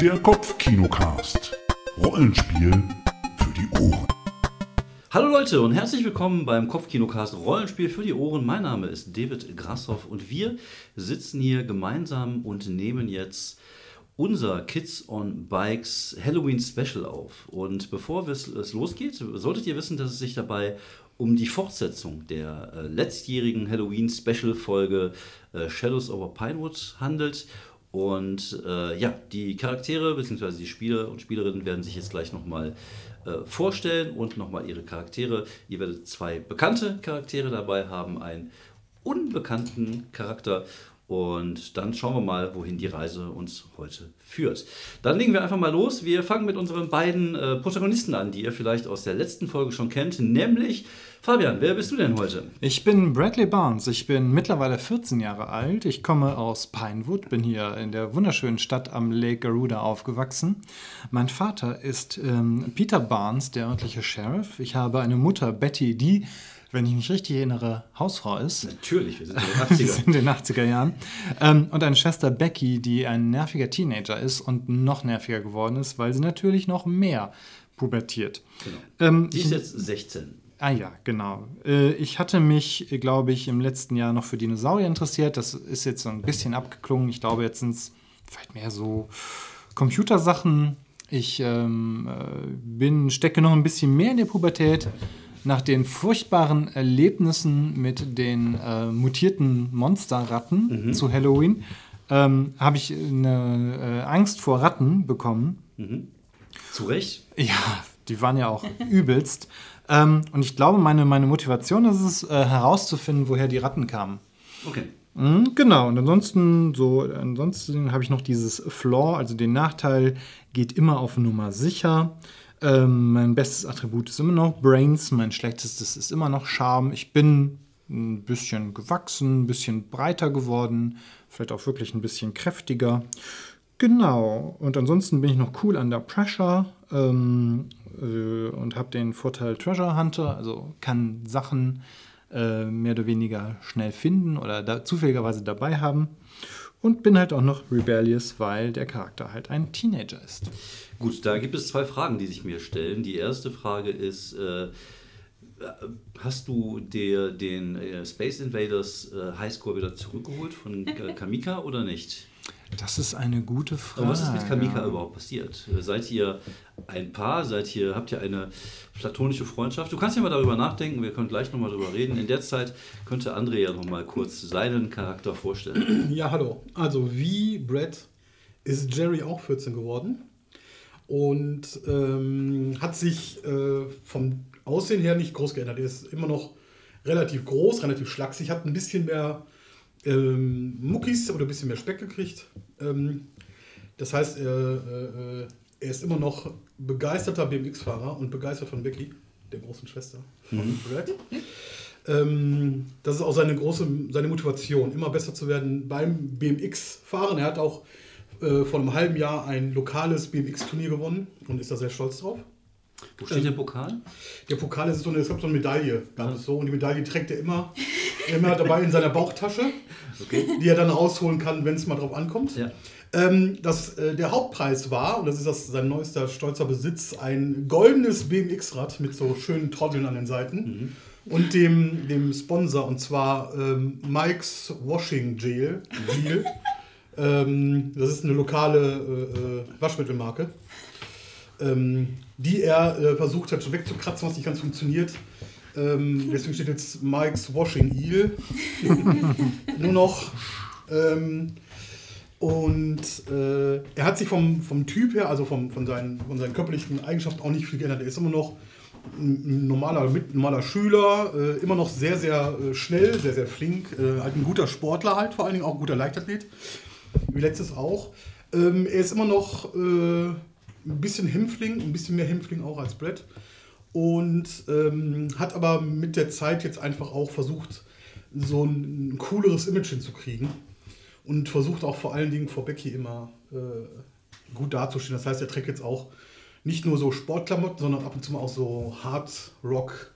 Der Kopfkinocast. Rollenspiel für die Ohren. Hallo Leute und herzlich willkommen beim Kopfkinocast Rollenspiel für die Ohren. Mein Name ist David Grassoff und wir sitzen hier gemeinsam und nehmen jetzt unser Kids on Bikes Halloween Special auf. Und bevor es losgeht, solltet ihr wissen, dass es sich dabei um die Fortsetzung der äh, letztjährigen Halloween Special Folge äh, Shadows over Pinewood handelt. Und äh, ja, die Charaktere bzw. die Spieler und Spielerinnen werden sich jetzt gleich nochmal äh, vorstellen und nochmal ihre Charaktere. Ihr werdet zwei bekannte Charaktere dabei haben, einen unbekannten Charakter. Und dann schauen wir mal, wohin die Reise uns heute führt. Dann legen wir einfach mal los. Wir fangen mit unseren beiden äh, Protagonisten an, die ihr vielleicht aus der letzten Folge schon kennt, nämlich Fabian, wer bist du denn heute? Ich bin Bradley Barnes. Ich bin mittlerweile 14 Jahre alt. Ich komme aus Pinewood, bin hier in der wunderschönen Stadt am Lake Garuda aufgewachsen. Mein Vater ist ähm, Peter Barnes, der örtliche Sheriff. Ich habe eine Mutter, Betty, die wenn ich mich richtig erinnere, Hausfrau ist. Natürlich, wir sind in den 80er, wir sind in den 80er Jahren. Ähm, und eine Schwester Becky, die ein nerviger Teenager ist und noch nerviger geworden ist, weil sie natürlich noch mehr pubertiert. Genau. Ähm, die ist jetzt 16. Ah ja, genau. Äh, ich hatte mich, glaube ich, im letzten Jahr noch für Dinosaurier interessiert. Das ist jetzt so ein bisschen abgeklungen. Ich glaube, jetzt sind es vielleicht mehr so Computersachen. Ich ähm, äh, bin, stecke noch ein bisschen mehr in der Pubertät. Nach den furchtbaren Erlebnissen mit den äh, mutierten Monsterratten mhm. zu Halloween ähm, habe ich eine äh, Angst vor Ratten bekommen. Mhm. Zu Recht? Ja, die waren ja auch übelst. Ähm, und ich glaube, meine, meine Motivation ist es, äh, herauszufinden, woher die Ratten kamen. Okay. Mhm, genau, und ansonsten, so, ansonsten habe ich noch dieses Flaw, also den Nachteil, geht immer auf Nummer sicher. Ähm, mein bestes Attribut ist immer noch Brains, mein schlechtestes ist immer noch Charme. Ich bin ein bisschen gewachsen, ein bisschen breiter geworden, vielleicht auch wirklich ein bisschen kräftiger. Genau, und ansonsten bin ich noch cool under pressure. Ähm, äh, und habe den Vorteil Treasure Hunter, also kann Sachen äh, mehr oder weniger schnell finden oder da, zufälligerweise dabei haben. Und bin halt auch noch rebellious, weil der Charakter halt ein Teenager ist. Gut, da gibt es zwei Fragen, die sich mir stellen. Die erste Frage ist, äh, hast du dir den äh, Space Invaders äh, Highscore wieder zurückgeholt von Kamika oder nicht? Das ist eine gute Frage. Aber was ist mit Kamika ja. überhaupt passiert? Seid ihr ein Paar? Seid ihr, habt ihr eine platonische Freundschaft? Du kannst ja mal darüber nachdenken, wir können gleich nochmal darüber reden. In der Zeit könnte André ja nochmal kurz seinen Charakter vorstellen. Ja, hallo. Also wie Brad ist Jerry auch 14 geworden und ähm, hat sich äh, vom Aussehen her nicht groß geändert. Er ist immer noch relativ groß, relativ schlaksig, hat ein bisschen mehr ähm, Muckis oder ein bisschen mehr Speck gekriegt. Ähm, das heißt, er, äh, er ist immer noch begeisterter BMX-Fahrer und begeistert von Becky, der großen Schwester von mhm. Brad. Ähm, das ist auch seine große seine Motivation, immer besser zu werden beim BMX-Fahren. Er hat auch äh, vor einem halben Jahr ein lokales BMX-Turnier gewonnen und ist da sehr stolz drauf. Wo steht der Pokal? Der Pokal ist so eine, es gab so eine Medaille, gab es so, und die Medaille trägt er immer, immer dabei in seiner Bauchtasche, okay. die er dann rausholen kann, wenn es mal drauf ankommt. Ja. Ähm, das, äh, der Hauptpreis war, und das ist das, sein neuester stolzer Besitz, ein goldenes BMX-Rad mit so schönen Trotteln an den Seiten mhm. und dem, dem Sponsor, und zwar ähm, Mike's Washing Gel. Gel. ähm, das ist eine lokale äh, äh Waschmittelmarke ähm, die er äh, versucht hat, schon wegzukratzen, was nicht ganz funktioniert. Ähm, deswegen steht jetzt Mike's Washing Eel. Nur noch. Ähm, und äh, er hat sich vom, vom Typ her, also vom, von, seinen, von seinen körperlichen Eigenschaften auch nicht viel geändert. Er ist immer noch ein normaler, mit, normaler Schüler, äh, immer noch sehr, sehr äh, schnell, sehr, sehr flink. Äh, halt ein guter Sportler halt, vor allen Dingen auch ein guter Leichtathlet. Wie letztes auch. Ähm, er ist immer noch äh, ein bisschen Hämpfling, ein bisschen mehr Hämpfling auch als Brett. Und ähm, hat aber mit der Zeit jetzt einfach auch versucht, so ein, ein cooleres Image hinzukriegen. Und versucht auch vor allen Dingen vor Becky immer äh, gut dazustehen. Das heißt, er trägt jetzt auch nicht nur so Sportklamotten, sondern ab und zu mal auch so Hard Rock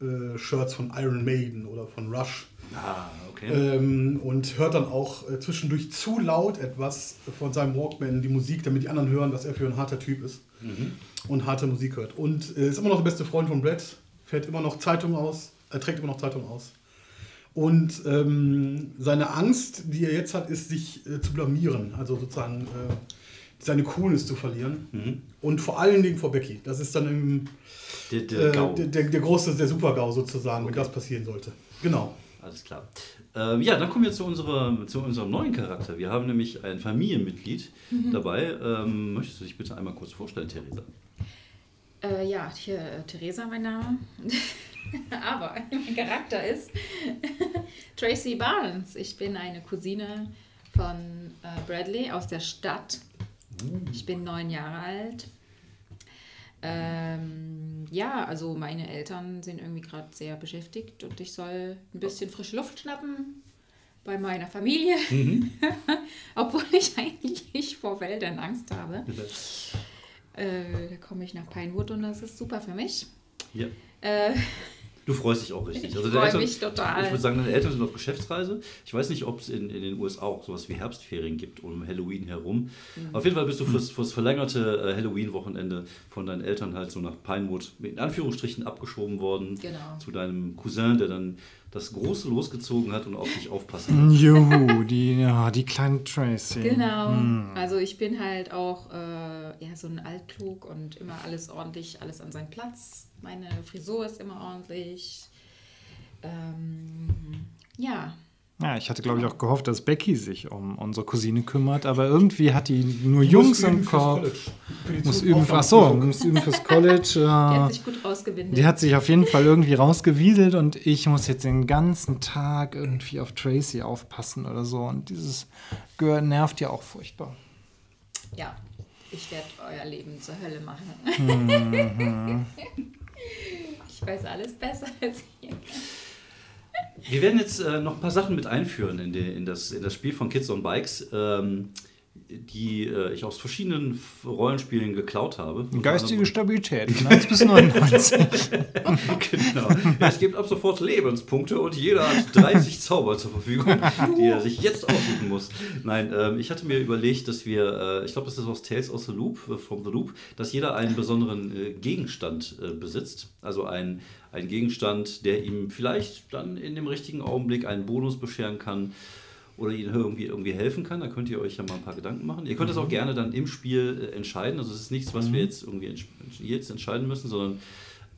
äh, Shirts von Iron Maiden oder von Rush. Ah, okay. Ähm, und hört dann auch äh, zwischendurch zu laut etwas von seinem Walkman, die Musik, damit die anderen hören, was er für ein harter Typ ist. Und harte Musik hört. Und äh, ist immer noch der beste Freund von Brett, fährt immer noch Zeitung aus, er trägt immer noch Zeitung aus. Und ähm, seine Angst, die er jetzt hat, ist, sich äh, zu blamieren. Also sozusagen äh, seine Coolness zu verlieren. Und vor allen Dingen vor Becky. Das ist dann im, Der, der äh, der, der, der große, der Super-GAU sozusagen, wenn das passieren sollte. Genau. Alles klar. Ähm, ja, dann kommen wir zu, unserer, zu unserem neuen Charakter. Wir haben nämlich ein Familienmitglied dabei. Ähm, möchtest du dich bitte einmal kurz vorstellen, Theresa? Äh, ja, hier äh, Theresa mein Name. Aber mein Charakter ist Tracy Barnes. Ich bin eine Cousine von äh, Bradley aus der Stadt. Ich bin neun Jahre alt. Ähm, ja, also meine Eltern sind irgendwie gerade sehr beschäftigt und ich soll ein bisschen frische Luft schnappen bei meiner Familie. Obwohl ich eigentlich vor Wäldern Angst habe. Äh, da komme ich nach Pinewood und das ist super für mich. Ja. Äh, Du freust dich auch richtig. Ich deine freu Eltern- mich total. Ich würde sagen, deine Eltern sind auf Geschäftsreise. Ich weiß nicht, ob es in, in den USA auch sowas wie Herbstferien gibt um Halloween herum. Mhm. Auf jeden Fall bist du fürs, fürs verlängerte äh, Halloween-Wochenende von deinen Eltern halt so nach Pinewood mit in Anführungsstrichen abgeschoben worden. Genau. Zu deinem Cousin, der dann das Große losgezogen hat und auf dich aufpassen hat. Juhu, die, ja, die kleine Tracy. genau. Also ich bin halt auch äh, ja, so ein Altklug und immer alles ordentlich, alles an seinen Platz. Meine Frisur ist immer ordentlich. Ähm, ja, Ja, ich hatte, glaube ich, auch gehofft, dass Becky sich um unsere Cousine kümmert, aber irgendwie hat die nur Jungs im Kopf. Muss üben, ach so, muss üben fürs College. die hat sich gut rausgewindet. die hat sich auf jeden Fall irgendwie rausgewieselt und ich muss jetzt den ganzen Tag irgendwie auf Tracy aufpassen oder so. Und dieses Girl nervt ja auch furchtbar. ja, ich werde euer Leben zur Hölle machen. Mhm. ich weiß alles besser als ihr. Wir werden jetzt äh, noch ein paar Sachen mit einführen in, die, in, das, in das Spiel von Kids on Bikes, ähm, die äh, ich aus verschiedenen Rollenspielen geklaut habe. Geistige Stabilität von 1 bis 99. genau. Es gibt ab sofort Lebenspunkte und jeder hat 30 Zauber zur Verfügung, die er sich jetzt aussuchen muss. Nein, ähm, ich hatte mir überlegt, dass wir, äh, ich glaube, das ist aus Tales of the Loop, äh, from the Loop, dass jeder einen besonderen äh, Gegenstand äh, besitzt. Also ein, ein Gegenstand, der ihm vielleicht dann in dem richtigen Augenblick einen Bonus bescheren kann oder ihnen irgendwie, irgendwie helfen kann. Da könnt ihr euch ja mal ein paar Gedanken machen. Ihr könnt das auch gerne dann im Spiel äh, entscheiden. Also es ist nichts, was wir jetzt irgendwie jetzt entscheiden müssen, sondern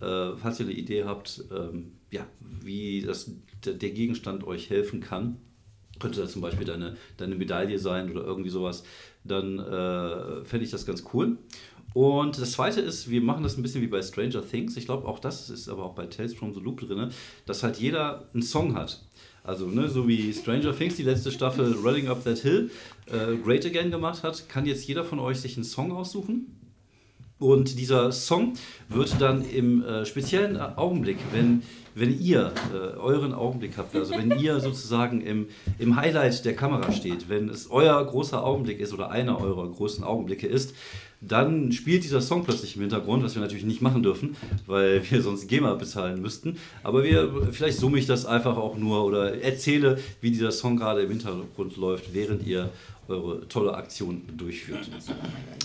äh, falls ihr eine Idee habt, ähm, ja, wie das, der, der Gegenstand euch helfen kann, könnte das zum Beispiel deine, deine Medaille sein oder irgendwie sowas, dann äh, fände ich das ganz cool. Und das zweite ist, wir machen das ein bisschen wie bei Stranger Things. Ich glaube, auch das ist aber auch bei Tales from the Loop drin, dass halt jeder einen Song hat. Also, ne, so wie Stranger Things die letzte Staffel Running Up That Hill äh, Great Again gemacht hat, kann jetzt jeder von euch sich einen Song aussuchen. Und dieser Song wird dann im äh, speziellen Augenblick, wenn, wenn ihr äh, euren Augenblick habt, also wenn ihr sozusagen im, im Highlight der Kamera steht, wenn es euer großer Augenblick ist oder einer eurer großen Augenblicke ist, dann spielt dieser Song plötzlich im Hintergrund, was wir natürlich nicht machen dürfen, weil wir sonst GEMA bezahlen müssten. Aber wir, vielleicht summe ich das einfach auch nur oder erzähle, wie dieser Song gerade im Hintergrund läuft, während ihr eure tolle Aktion durchführt.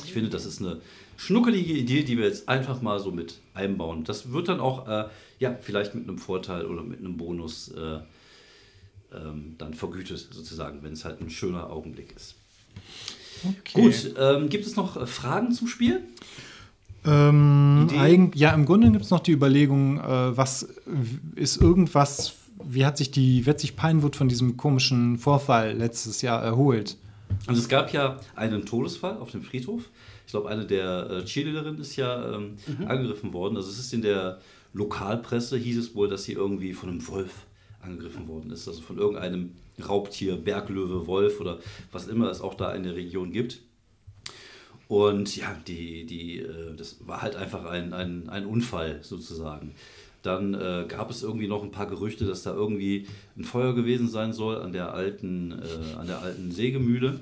Ich finde, das ist eine schnuckelige Idee, die wir jetzt einfach mal so mit einbauen. Das wird dann auch, äh, ja, vielleicht mit einem Vorteil oder mit einem Bonus äh, ähm, dann vergütet, sozusagen, wenn es halt ein schöner Augenblick ist. Okay. Gut, ähm, gibt es noch äh, Fragen zum Spiel? Ähm, eigen, ja, im Grunde gibt es noch die Überlegung, äh, was ist irgendwas, wie hat sich die, wird sich Pinewood von diesem komischen Vorfall letztes Jahr erholt? Also es gab ja einen Todesfall auf dem Friedhof. Ich glaube, eine der äh, Cheerleaderinnen ist ja ähm, angegriffen worden. Also es ist in der Lokalpresse, hieß es wohl, dass sie irgendwie von einem Wolf angegriffen worden ist. Also von irgendeinem Raubtier, Berglöwe, Wolf oder was immer es auch da in der Region gibt. Und ja, die, die, äh, das war halt einfach ein, ein, ein Unfall sozusagen. Dann äh, gab es irgendwie noch ein paar Gerüchte, dass da irgendwie ein Feuer gewesen sein soll an der alten, äh, an der alten Sägemühle,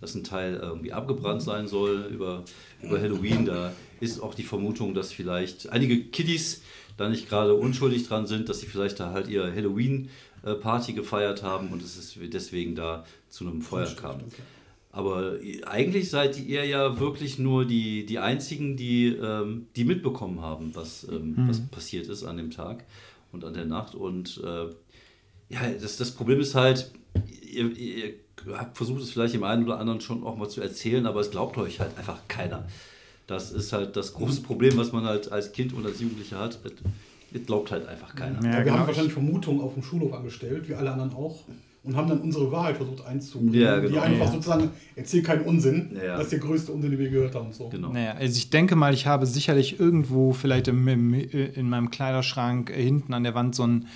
dass ein Teil irgendwie abgebrannt sein soll über, über Halloween. Da ist auch die Vermutung, dass vielleicht einige Kiddies da nicht gerade unschuldig dran sind, dass sie vielleicht da halt ihr Halloween Party gefeiert haben und es ist deswegen da zu einem Feuer kam. Aber eigentlich seid ihr ja wirklich nur die, die Einzigen, die, ähm, die mitbekommen haben, was, ähm, mhm. was passiert ist an dem Tag und an der Nacht. Und äh, ja, das, das Problem ist halt, ihr, ihr habt versucht es vielleicht dem einen oder anderen schon auch mal zu erzählen, aber es glaubt euch halt einfach keiner. Das ist halt das große Problem, was man halt als Kind und als Jugendlicher hat. Es glaubt halt einfach keiner. Ja, wir genau. haben wahrscheinlich Vermutungen auf dem Schulhof angestellt, wie alle anderen auch und haben dann unsere Wahrheit versucht einzubringen. Ja, genau. Die einfach ja. sozusagen, erzähl keinen Unsinn, ja. das ist der größte Unsinn, den wir gehört haben. So. Genau. Naja, also ich denke mal, ich habe sicherlich irgendwo vielleicht im, im, in meinem Kleiderschrank hinten an der Wand so ein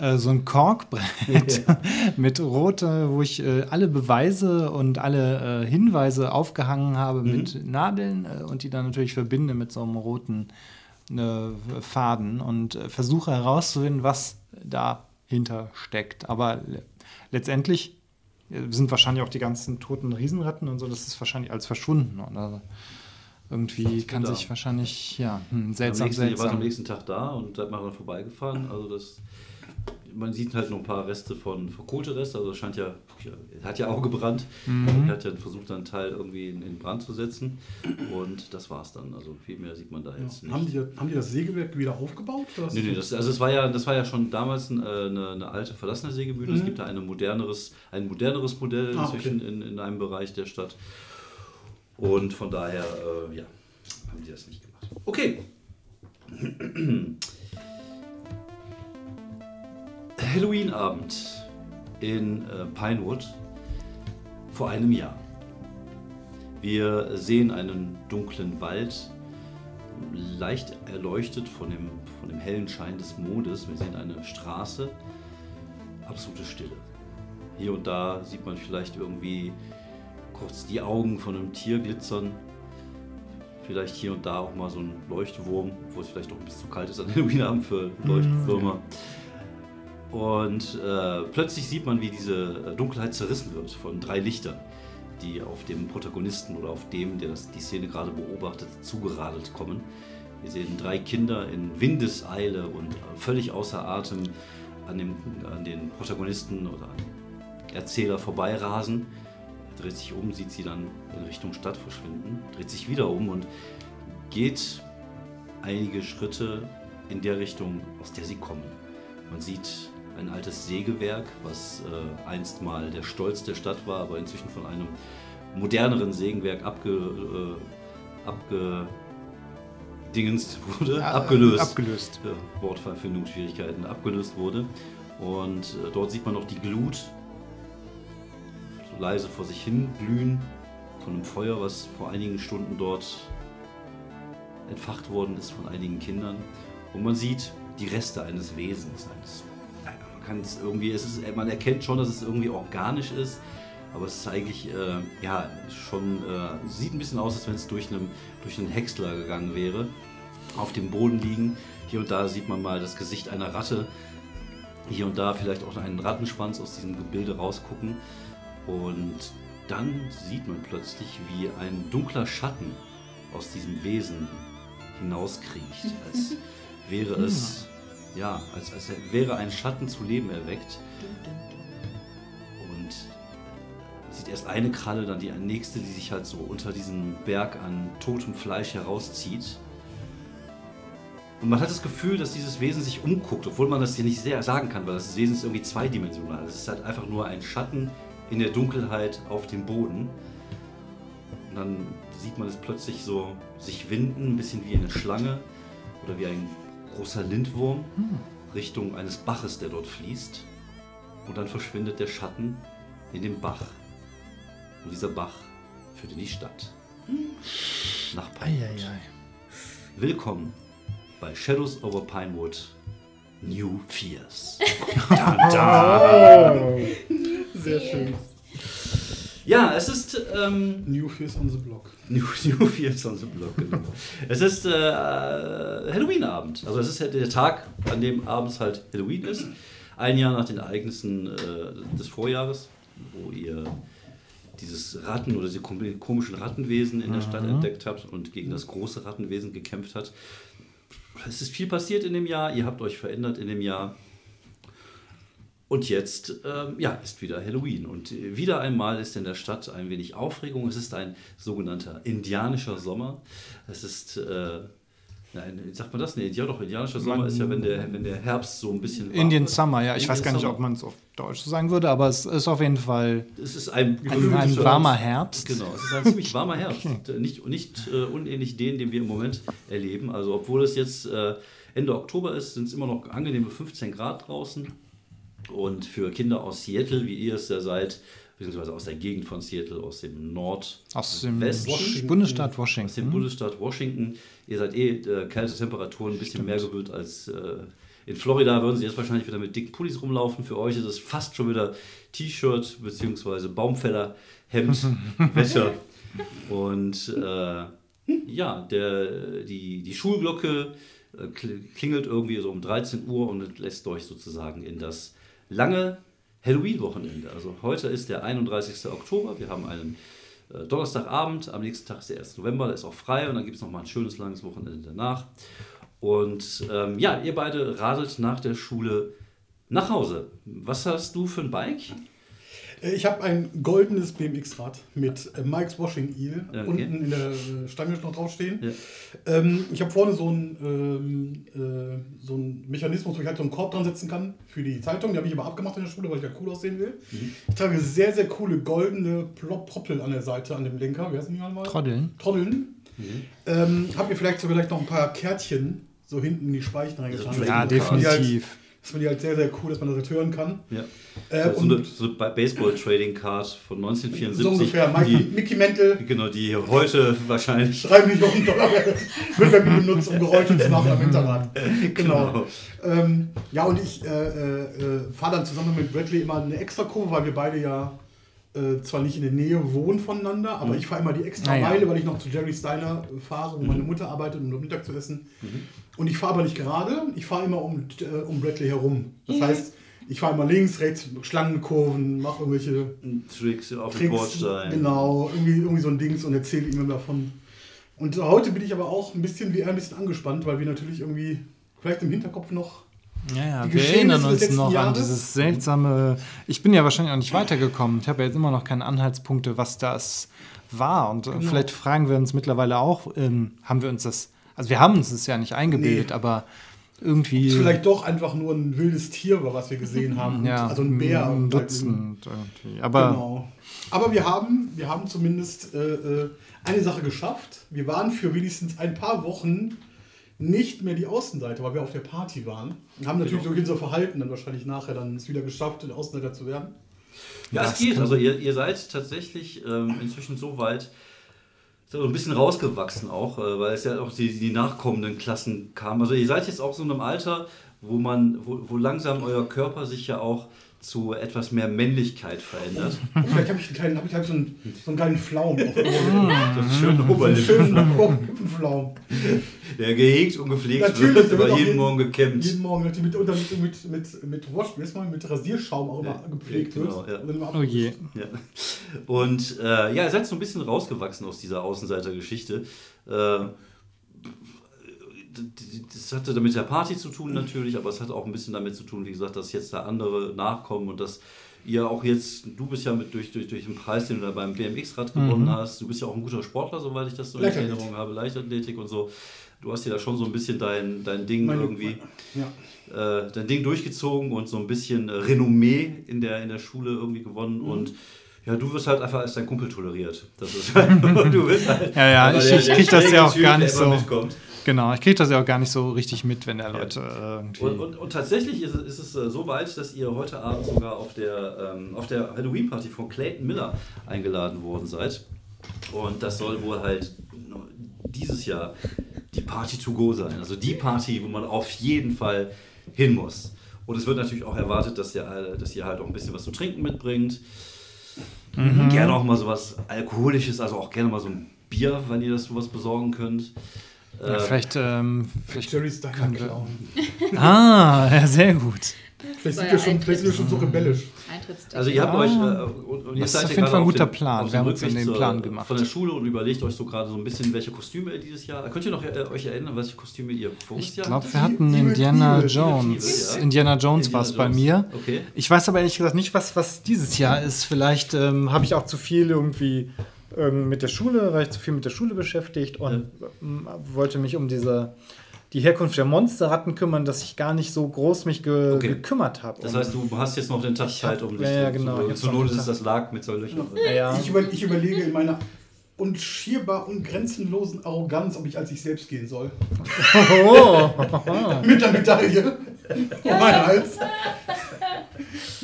äh, so ein Korkbrett mit rote, wo ich äh, alle Beweise und alle äh, Hinweise aufgehangen habe mhm. mit Nadeln äh, und die dann natürlich verbinde mit so einem roten äh, Faden und äh, versuche herauszufinden, was dahinter steckt. Aber letztendlich sind wahrscheinlich auch die ganzen toten Riesenratten und so, das ist wahrscheinlich als verschwunden. Oder irgendwie kann sich wahrscheinlich, ja, hm, seltsam, am nächsten, seltsam. Ihr wart am nächsten Tag da und seid mal vorbeigefahren. Also das man sieht halt noch ein paar Reste von verkohlte Reste, also scheint ja, hat ja auch gebrannt. Mhm. Er hat ja versucht, einen Teil irgendwie in, in, Brand zu setzen und das war es dann. Also viel mehr sieht man da jetzt ja. nicht. Haben die, haben die das Sägewerk wieder aufgebaut? nee, nee, das, also es war ja, das war ja schon damals eine, eine, eine alte verlassene Sägebühne. Mhm. Es gibt da eine moderneres, ein moderneres Modell ah, inzwischen okay. in, in einem Bereich der Stadt. Und von daher, äh, ja, haben die das nicht gemacht. Okay. Halloween-Abend in äh, Pinewood vor einem Jahr. Wir sehen einen dunklen Wald, leicht erleuchtet von dem, von dem hellen Schein des Mondes. Wir sehen eine Straße, absolute Stille. Hier und da sieht man vielleicht irgendwie kurz die Augen von einem Tier glitzern. Vielleicht hier und da auch mal so ein Leuchtwurm, wo es vielleicht auch ein bisschen zu kalt ist an Halloween-Abend für Leuchtwürmer. Mhm. Und äh, plötzlich sieht man, wie diese Dunkelheit zerrissen wird von drei Lichtern, die auf dem Protagonisten oder auf dem, der das, die Szene gerade beobachtet, zugeradelt kommen. Wir sehen drei Kinder in Windeseile und völlig außer Atem an, dem, an den Protagonisten oder an Erzähler vorbeirasen. Er dreht sich um, sieht sie dann in Richtung Stadt verschwinden, dreht sich wieder um und geht einige Schritte in der Richtung, aus der sie kommen. Man sieht ein altes Sägewerk, was äh, einst mal der Stolz der Stadt war, aber inzwischen von einem moderneren Sägenwerk abge, äh, abgedingenst wurde, ja, abgelöst. abgelöst. Äh, Wortfindungsschwierigkeiten, abgelöst wurde. Und äh, dort sieht man noch die Glut so leise vor sich hin glühen von einem Feuer, was vor einigen Stunden dort entfacht worden ist von einigen Kindern. Und man sieht die Reste eines Wesens, eines kann es irgendwie, es ist, man erkennt schon, dass es irgendwie organisch ist, aber es ist eigentlich, äh, ja, schon, äh, sieht ein bisschen aus, als wenn es durch, einem, durch einen Häcksler gegangen wäre. Auf dem Boden liegen. Hier und da sieht man mal das Gesicht einer Ratte. Hier und da vielleicht auch einen Rattenschwanz aus diesem Gebilde rausgucken. Und dann sieht man plötzlich, wie ein dunkler Schatten aus diesem Wesen hinauskriecht, als wäre es ja, als, als wäre ein Schatten zu Leben erweckt. Und sieht erst eine Kralle, dann die nächste, die sich halt so unter diesem Berg an totem Fleisch herauszieht. Und man hat das Gefühl, dass dieses Wesen sich umguckt, obwohl man das hier nicht sehr sagen kann, weil das Wesen ist irgendwie zweidimensional. Es ist halt einfach nur ein Schatten in der Dunkelheit auf dem Boden. Und dann sieht man es plötzlich so sich winden, ein bisschen wie eine Schlange oder wie ein großer Lindwurm hm. Richtung eines Baches, der dort fließt. Und dann verschwindet der Schatten in dem Bach. Und dieser Bach führt in die Stadt. Nach Pinewood. Willkommen bei Shadows over Pinewood New Fears. da, da. Oh. Sehr schön. Ja, es ist. Ähm, New Fears on the Block. New, New Fears on the Block, genau. es ist äh, Halloween-Abend. Also, es ist der Tag, an dem abends halt Halloween ist. Ein Jahr nach den Ereignissen äh, des Vorjahres, wo ihr dieses Ratten oder diese komischen Rattenwesen in der Stadt mhm. entdeckt habt und gegen das große Rattenwesen gekämpft hat. Es ist viel passiert in dem Jahr, ihr habt euch verändert in dem Jahr. Und jetzt ähm, ja, ist wieder Halloween. Und wieder einmal ist in der Stadt ein wenig Aufregung. Es ist ein sogenannter indianischer Sommer. Es ist, äh, nein, sagt man das? Nee, ja doch, indianischer Sommer ist ja, wenn der, wenn der Herbst so ein bisschen. Indian wird. Summer, ja. Ich Indian weiß gar nicht, Summer. ob man es auf Deutsch so sagen würde, aber es ist auf jeden Fall Es ist ein, ein, ein warmer Herbst. Genau, es ist ein ziemlich warmer Herbst. Nicht, nicht äh, unähnlich den, den wir im Moment erleben. Also, obwohl es jetzt äh, Ende Oktober ist, sind es immer noch angenehme 15 Grad draußen. Und für Kinder aus Seattle, wie ihr es ja seid, beziehungsweise aus der Gegend von Seattle, aus dem Nord, Aus dem Westlichen, Bundesstaat aus dem Washington. Bundesstaat Washington. Ihr seid eh äh, kalte Temperaturen ein bisschen mehr gewöhnt als äh, in Florida. Würden sie jetzt wahrscheinlich wieder mit dicken Pullis rumlaufen. Für euch ist es fast schon wieder T-Shirt bzw. Baumfäller, Hemd, Wäsche. Und äh, ja, der, die, die Schulglocke äh, kl- klingelt irgendwie so um 13 Uhr und lässt euch sozusagen in das lange Halloween-Wochenende. Also heute ist der 31. Oktober. Wir haben einen äh, Donnerstagabend. Am nächsten Tag ist der 1. November. Der ist auch frei und dann gibt es nochmal ein schönes langes Wochenende danach. Und ähm, ja, ihr beide radelt nach der Schule nach Hause. Was hast du für ein Bike? Äh, Ich habe ein goldenes BMX-Rad mit äh, Mike's Washing Eel Okay. unten in der äh, Stange noch draufstehen. Ja. Ähm, ich habe vorne so einen ähm, äh, so einen Mechanismus, wo ich halt so einen Korb dran setzen kann für die Zeitung. Die habe ich aber abgemacht in der Schule, weil ich ja cool aussehen will. Mhm. Ich trage sehr, sehr coole goldene Plop Proppel an der Seite, an dem Lenker. Wie heißen die mal? Troddeln. Troddeln. Mhm. Ähm, habe mir vielleicht sogar vielleicht noch ein paar Kärtchen so hinten in die Speichen reingetan. Also Ja. Die halt- definitiv. Das finde ich halt sehr, sehr cool, dass man das halt hören kann. Ja. Äh, so, und eine, so eine Baseball-Trading-Card von 1974. so ungefähr. Mike, die, Mickey Mantle. genau, die heute wahrscheinlich Drei Millionen Dollar wird mir benutzt, um Geräusche zu machen am Hinterrad. Genau. Ähm, ja, und ich äh, äh, äh, fahre dann zusammen mit Bradley immer eine extra Kurve, weil wir beide ja äh, zwar nicht in der Nähe wohnen voneinander, aber ich fahre immer die extra Ah, ja. Meile, weil ich noch zu Jerry Steiner fahre, wo meine Mutter arbeitet, um dort Mittag zu essen. Und ich fahre aber nicht gerade, ich fahre immer um, äh, um Bradley herum. Das heißt, ich fahre immer links, rechts, Schlangenkurven, mache irgendwelche Tricks auf dem Tricks, Bordstein. genau, irgendwie, irgendwie so ein Dings und erzähle ihm davon. Und heute bin ich aber auch ein bisschen wie er ein bisschen angespannt, weil wir natürlich irgendwie vielleicht im Hinterkopf noch. Ja, ja, Die wir Geschehnisse erinnern uns letzten noch an Jahres? dieses seltsame. Ich bin ja wahrscheinlich auch nicht weitergekommen. Ich habe ja jetzt immer noch keine Anhaltspunkte, was das war. Und äh, Genau. vielleicht fragen wir uns mittlerweile auch, ähm, haben wir uns das. Also, wir haben uns das ja nicht eingebildet, Nee. aber irgendwie. Vielleicht doch einfach nur ein wildes Tier war, was wir gesehen haben. ja, also ein Bär. Ein und halt ein- Dutzend irgendwie. Aber Genau. Aber wir haben, wir haben zumindest äh, äh, eine Sache geschafft. Wir waren für wenigstens ein paar Wochen nicht mehr die Außenseite, weil wir auf der Party waren. Und haben natürlich durch unser Verhalten dann wahrscheinlich nachher dann es wieder geschafft, der Außenseiter zu werden. Ja, es Das geht. kann- Also ihr, ihr seid tatsächlich ähm, inzwischen so weit, so ein bisschen rausgewachsen auch, äh, weil es ja auch die, die nachkommenden Klassen kamen. Also ihr seid jetzt auch so in einem Alter, wo man, wo, wo langsam euer Körper sich ja auch zu etwas mehr Männlichkeit verändert. Und vielleicht habe ich, einen kleinen- hab ich halt so, einen, so einen geilen Pflaum. auf der Oberlippe. So einen schönen so einen Oberlippen, schönen Oberlippenpflaum. der gehegt und gepflegt Natürlich, wird, aber jeden jeden- Morgen gekämmt. Jeden Morgen natürlich mit, mit, mit, mit, mit Wash, mit Rasierschaum auch immer Ja, gepflegt genau, wird. ja. Und dann immer oh je. Ja. Und äh, ja, ihr seid so ein bisschen rausgewachsen aus dieser Außenseitergeschichte. Äh, das hatte damit der Party zu tun natürlich, aber es hat auch ein bisschen damit zu tun, wie gesagt, dass jetzt da andere nachkommen und dass ihr auch jetzt, du bist ja mit durch, durch, durch den Preis, den du da beim BMX-Rad gewonnen hast, du bist ja auch ein guter Sportler, soweit ich das so in. Erinnerung habe, Leichtathletik und so. Du hast ja da schon so ein bisschen dein, dein Ding Meine- irgendwie Ja. äh, dein Ding durchgezogen und so ein bisschen äh, Renommee in der, in der Schule irgendwie gewonnen Mhm. und ja, du wirst halt einfach als dein Kumpel toleriert. Das ist halt, du bist halt Ja, ja, ich- der- ich der krieg das ja auch gar nicht so. mitkommt. Genau, ich kriege das ja auch gar nicht so richtig mit, wenn da Leute äh, irgendwie. Und, und, und tatsächlich ist, es- ist es äh, so weit, dass ihr heute Abend sogar auf der, ähm, auf der Halloween-Party von Clayton Miller eingeladen worden seid. Und das soll wohl halt dieses Jahr die Party to go sein. Also die Party, wo man auf jeden Fall hin muss. Und es wird natürlich auch erwartet, dass ihr, alle- dass ihr halt auch ein bisschen was zu trinken mitbringt. Gerne auch mal sowas Alkoholisches, also auch gerne mal so ein Bier, wenn ihr das sowas besorgen könnt. Ja, Äh, vielleicht, ähm, vielleicht. Jerry wir- klauen. Ah, ja, sehr gut. Vielleicht sind, ja wir schon, vielleicht sind wir schon so rebellisch. Also ihr habt Ah. euch, äh, und, und ist seid auf ihr jeden Fall ein guter dem- Plan. Wir haben uns an den zur- Plan gemacht. Von der Schule und überlegt euch so gerade so ein bisschen, welche Kostüme ihr dieses Jahr, könnt ihr noch äh, euch erinnern, welche Kostüme ihr voriges Ich glaube, wir hatten Evil Indiana Knievel, Jones. ja. Indiana Jones war es Indiana bei Jones. mir. Okay. Ich weiß aber ehrlich gesagt nicht, was, was dieses Jahr ist. Vielleicht ähm, habe ich auch zu viel irgendwie ähm, mit der Schule, war ich zu viel mit der Schule beschäftigt und ähm, wollte mich um diese die Herkunft der Monsterratten kümmern, dass ich gar nicht so groß mich ge Okay. gekümmert habe. Das heißt, du hast jetzt noch den Tag Zeit, um dich ja, ja, genau, zu, zur Not ist Tag. das Lag mit Löchern. ja, ja. Ich, über, ich überlege in meiner unschierbar und grenzenlosen Arroganz, ob ich als ich selbst gehen soll. Oh, Mit der Medaille um meinen Hals.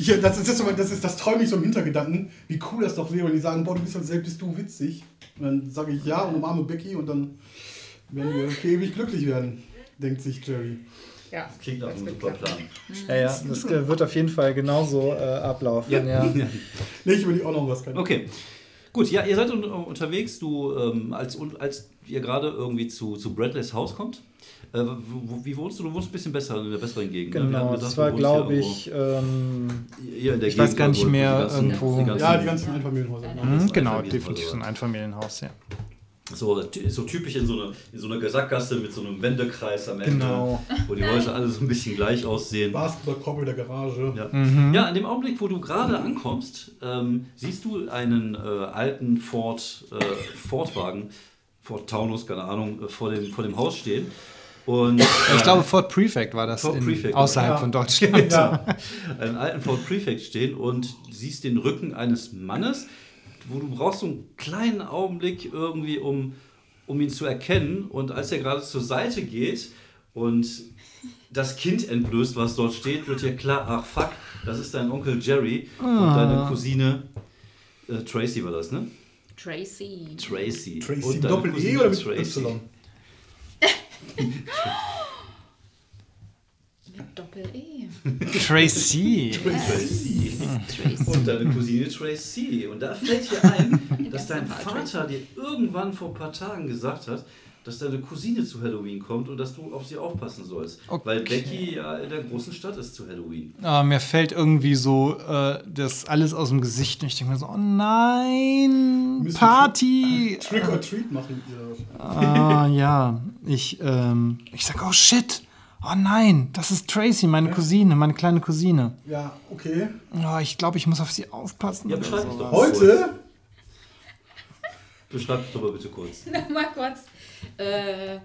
Ich, das, ist, das, ist, das, ist, das träume ich so im Hintergedanken, wie cool das doch wäre, wenn die sagen, boah, du bist halt selbst, bist du witzig. Und dann sage ich ja und umarme Becky und dann werden wir für ewig glücklich werden, denkt sich Jerry. ja, Klingt nach das einem wird super klappen. Plan. ja, ja, das wird auf jeden Fall genauso äh, ablaufen. Ja. Nee, ich überlege auch noch was. Kann. Okay. Gut, ja, ihr seid un unterwegs, du, ähm, als, als ihr gerade irgendwie zu, zu Bradleys Haus kommt. Äh, wo, wie wohnst du? Du wohnst ein bisschen besser, in der besseren Gegend. ne? Genau, haben das war, glaube ich, ähm, hier in der ich weiß Gegend gar nicht mehr, ganzen- irgendwo- die ganzen, Ja, die ganzen Einfamilienhäuser. Ja. Ja. hm, genau, definitiv so ein? Einfamilienhaus, ja. so, so typisch in so, eine, in so einer Sackgasse mit so einem Wendekreis am Ende, Genau. wo die Häuser alle so ein bisschen gleich aussehen. Basketballkorb der Garage. Ja. Mhm. ja, in dem Augenblick, wo du gerade ankommst, ähm, siehst du einen äh, alten Ford, äh, Ford-Wagen, Ford Taunus, keine Ahnung, äh, vor, dem, vor dem Haus stehen. Und, Ich äh, glaube, Fort Prefect war das Fort in, Prefect, außerhalb ja. von Deutschland. Ja. einen alten Ford Prefect stehen und siehst den Rücken eines Mannes, wo du brauchst so einen kleinen Augenblick irgendwie, um, um ihn zu erkennen. Und als er gerade zur Seite geht und das Kind entblößt, was dort steht, wird dir klar, ach fuck, das ist dein Onkel Jerry und deine Cousine äh, Tracy war das, ne? Tracy. Tracy. Tracy Und Doppel-E oder mit Tracy. Y? Mit Doppel-E. Tracy. Tracy. Tracy. Und deine Cousine Tracy. Und da fällt dir ein, dass dein Vater dir irgendwann vor ein paar Tagen gesagt hat, dass deine Cousine zu Halloween kommt und dass du auf sie aufpassen sollst. Okay. Weil Becky ja in der großen Stadt ist zu Halloween. Ah, mir fällt irgendwie so äh, das alles aus dem Gesicht und ich denke mir so, oh nein, Müssen Party. Trick or Treat machen ihr. Ah, ja, ich, ähm, ich sag, oh shit, oh nein, das ist Tracy, meine Cousine, meine kleine Cousine. Ja, okay. Oh, ich glaube, ich muss auf sie aufpassen. Ja, beschreib mich doch mal kurz. Heute? Beschreib mich doch mal bitte kurz. Mal kurz. Äh,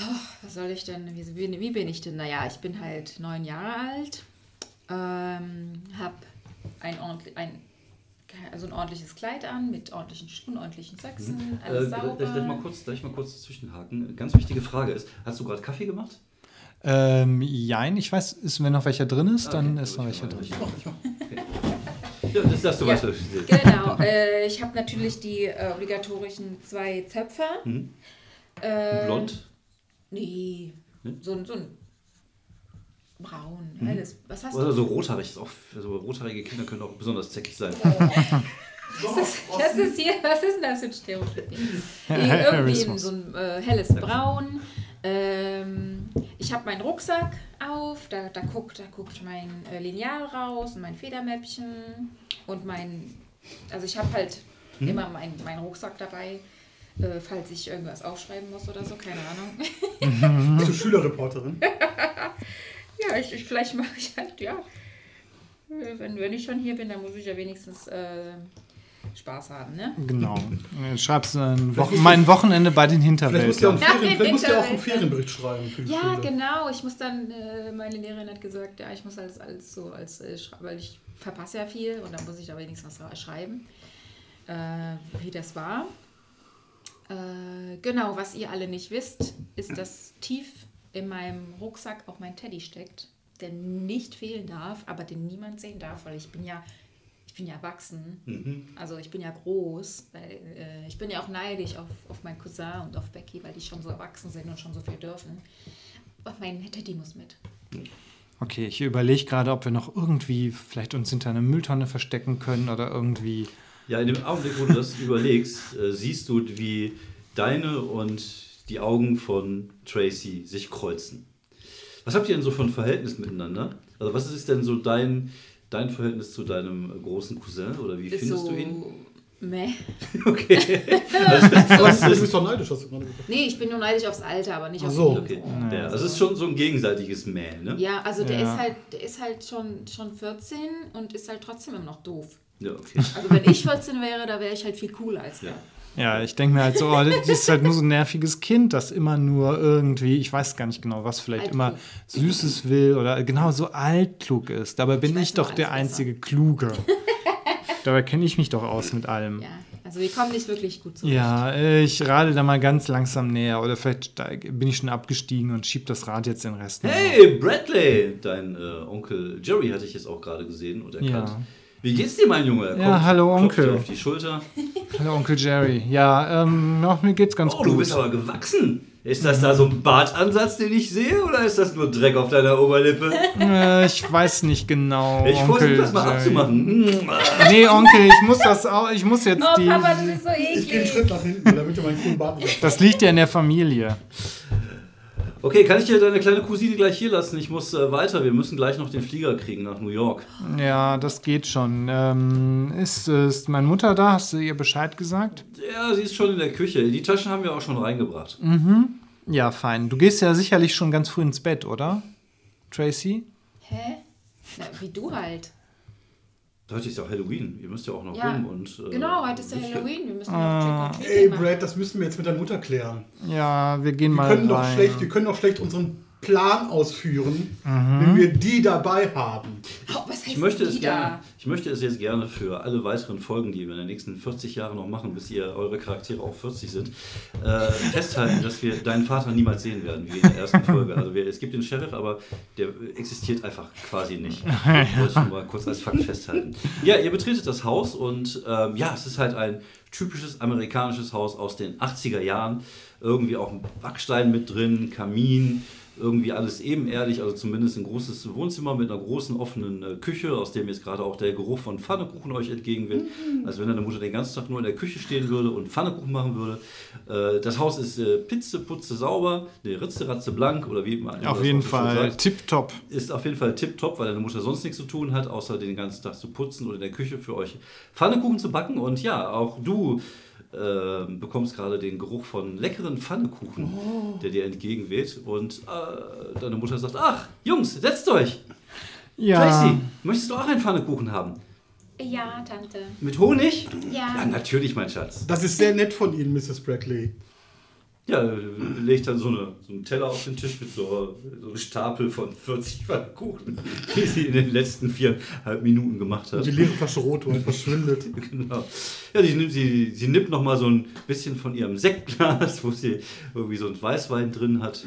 oh, was soll ich denn? Wie, wie, wie bin ich denn? Naja, ich bin halt neun Jahre alt. Ähm, hab ein, ordentlich, ein, also ein ordentliches Kleid an mit ordentlichen Schuhen, ordentlichen Sachsen, Äh, alles darf, sauber. darf, ich mal kurz, darf ich mal kurz zwischenhaken? Ganz wichtige Frage ist, hast du gerade Kaffee gemacht? Ähm, jein, ich weiß, ist, wenn noch welcher drin ist, dann Okay, ist noch ich welcher mach- drin. ich mach- Ja, das darfst du Ja. weiter. Genau, äh, ich habe natürlich die äh, obligatorischen zwei Zöpfe. Mhm. Äh, Blond? Nee, Hm? so, ein- so ein braun, helles. Was hast Oder du? so rothaarig ist auch, also rothaarige Kinder können auch besonders zäckig sein. Das ist, das ist hier, was ist denn das für ein Stereotyp? Irgendwie so ein äh, helles Braun. Ähm, ich habe meinen Rucksack auf, da, da, guckt, da guckt mein äh, Lineal raus und mein Federmäppchen und mein, also ich habe halt Hm? immer meinen mein Rucksack dabei, äh, falls ich irgendwas aufschreiben muss oder so, keine Ahnung. Bist du Schülerreporterin? Ja, ich, ich, vielleicht mache ich halt, ja. Wenn, wenn ich schon hier bin, dann muss ich ja wenigstens äh, Spaß haben, ne? Genau. Dann Schreibst du ein Wo mein Wochenende bei den Vielleicht musst, du ja auch Hinterwäldlern. einen Ja, Ferien, vielleicht musst du ja auch einen. Ferienbericht schreiben für die Ja, Schule. genau. Ich muss dann, äh, meine Lehrerin hat gesagt, ja, ich muss alles, alles so als, äh, weil ich verpasse ja viel und dann muss ich da wenigstens was schreiben, äh, wie das war. Äh, genau, was ihr alle nicht wisst, ist, dass tief in meinem Rucksack auch mein Teddy steckt, der nicht fehlen darf, aber den niemand sehen darf, weil ich bin ja, bin ja erwachsen. Mhm. Also ich bin ja groß, weil äh, ich bin ja auch neidisch auf, auf meinen Cousin und auf Becky, weil die schon so erwachsen sind und schon so viel dürfen. Aber mein Teddy muss mit. Okay, ich überlege gerade, ob wir noch irgendwie vielleicht uns hinter einer Mülltonne verstecken können oder irgendwie. Ja, in dem Augenblick, wo du das überlegst, äh, siehst du, wie deine und die Augen von Tracy sich kreuzen. Was habt ihr denn so ein Verhältnis miteinander? Also was ist denn so dein, dein Verhältnis zu deinem großen Cousin oder wie Ist findest so du ihn? Meh. Okay. Aber du bist doch neidisch, hast du gerade gesagt. Nee, ich bin nur neidisch aufs Alter, aber nicht Ach auf so. okay. Ja, also es ist schon so ein gegenseitiges Mäh, ne? Ja, also der Ja. ist halt, der ist halt schon, schon 14 und ist halt trotzdem immer noch doof. Ja, okay. Also wenn ich 14 wäre, da wäre ich halt viel cooler als Ja. er. Ja, ich denke mir halt so, oh, das ist halt nur so ein nerviges Kind, das immer nur irgendwie, ich weiß gar nicht genau, was vielleicht Altklug. immer Süßes will oder genau so altklug ist. Dabei bin ich, doch der einzige Kluge. Dabei kenne ich mich doch aus mit allem. Ja, also wir kommen nicht wirklich gut zurecht. Ja, ich rade da mal ganz langsam näher oder vielleicht bin ich schon abgestiegen und schieb das Rad jetzt den Rest. noch. Hey, Bradley! Dein äh, Onkel Jerry hatte ich jetzt auch gerade gesehen und erkannt. Ja. Wie geht's dir, mein Junge? Er Ja, hallo, klopft dir Onkel. auf die Schulter. Hallo Onkel Jerry. Ja, ähm, ja, mir geht's ganz Oh, gut. du bist aber gewachsen. Ist das da so ein Bartansatz, den ich sehe, oder ist das nur Dreck auf deiner Oberlippe? äh, ich weiß nicht genau. Ich versuche das mal Jerry. abzumachen. Nee, Onkel, ich muss das auch, ich muss jetzt Oh die. Papa, du bist so Ich gehe einen eklig. Schritt nach hinten, damit du meinen coolen Bart nicht Das liegt ja in der Familie. Okay, kann ich dir deine kleine Cousine gleich hier lassen? Ich muss äh, weiter. Wir müssen gleich noch den Flieger kriegen nach New York. Ja, das geht schon. Ähm, ist, ist meine Mutter da? Hast du ihr Bescheid gesagt? Ja, sie ist schon in der Küche. Die Taschen haben wir auch schon reingebracht. Ja, fein. Du gehst ja sicherlich schon ganz früh ins Bett, oder? Tracy? Hä? Na, wie du halt. Heute ist ja Halloween. Ihr müsst ja auch noch Ja, rum. Und, äh, genau, heute ist ja Halloween. Wir müssen Ah. noch Ey. Brad, das müssen wir jetzt mit deiner Mutter klären. Ja, wir gehen Wir mal können, doch rein. schlecht, wir können doch schlecht unseren Plan ausführen, Mhm. wenn wir die dabei haben. Oh, was heißt Ich möchte, es gerne, ich möchte es jetzt gerne für alle weiteren Folgen, die wir in den nächsten 40 Jahren noch machen, bis ihr eure Charaktere auch 40 sind, äh, festhalten, dass wir deinen Vater niemals sehen werden, wie in der ersten Folge. Also wir, es gibt den Sheriff, aber der existiert einfach quasi nicht. Ich wollte schon mal kurz als Fakt festhalten. Ja, ihr betretet das Haus und ähm, ja, es ist halt ein typisches amerikanisches Haus aus den 80er Jahren. Irgendwie auch ein Backstein mit drin, Kamin, irgendwie alles ebenerdig, also zumindest ein großes Wohnzimmer mit einer großen offenen äh, Küche, aus dem jetzt gerade auch der Geruch von Pfannekuchen euch entgegenweht. Also wenn deine Mutter den ganzen Tag nur in der Küche stehen würde und Pfannekuchen machen würde. Äh, das Haus ist äh, pitze, putze, sauber, ne, ritze, ratze, blank oder wie man Auf das jeden Fall sagt. tipptopp. Ist auf jeden Fall tipptopp, weil deine Mutter sonst nichts zu tun hat, außer den ganzen Tag zu putzen oder in der Küche für euch Pfannekuchen zu backen. Und ja, auch du äh, bekommst gerade den Geruch von leckeren Pfannekuchen, der dir entgegenweht. Und äh, deine Mutter sagt, ach, Jungs, setzt euch. Ja. Tracy, möchtest du auch einen Pfannekuchen haben? Ja, Tante. Mit Honig? Ja. Ja, natürlich, mein Schatz. Das ist sehr nett von Ihnen, Mrs. Bradley. Ja, äh, legt dann so, eine, so einen Teller auf den Tisch mit so, so einem Stapel von 40 Pfannkuchen, die sie in den letzten viereinhalb Minuten gemacht hat. Und die leere Flasche Rotwein verschwindet. Genau. Ja, die, nimmt- sie, sie nippt noch mal so ein bisschen von ihrem Sektglas, wo sie irgendwie so ein Weißwein drin hat.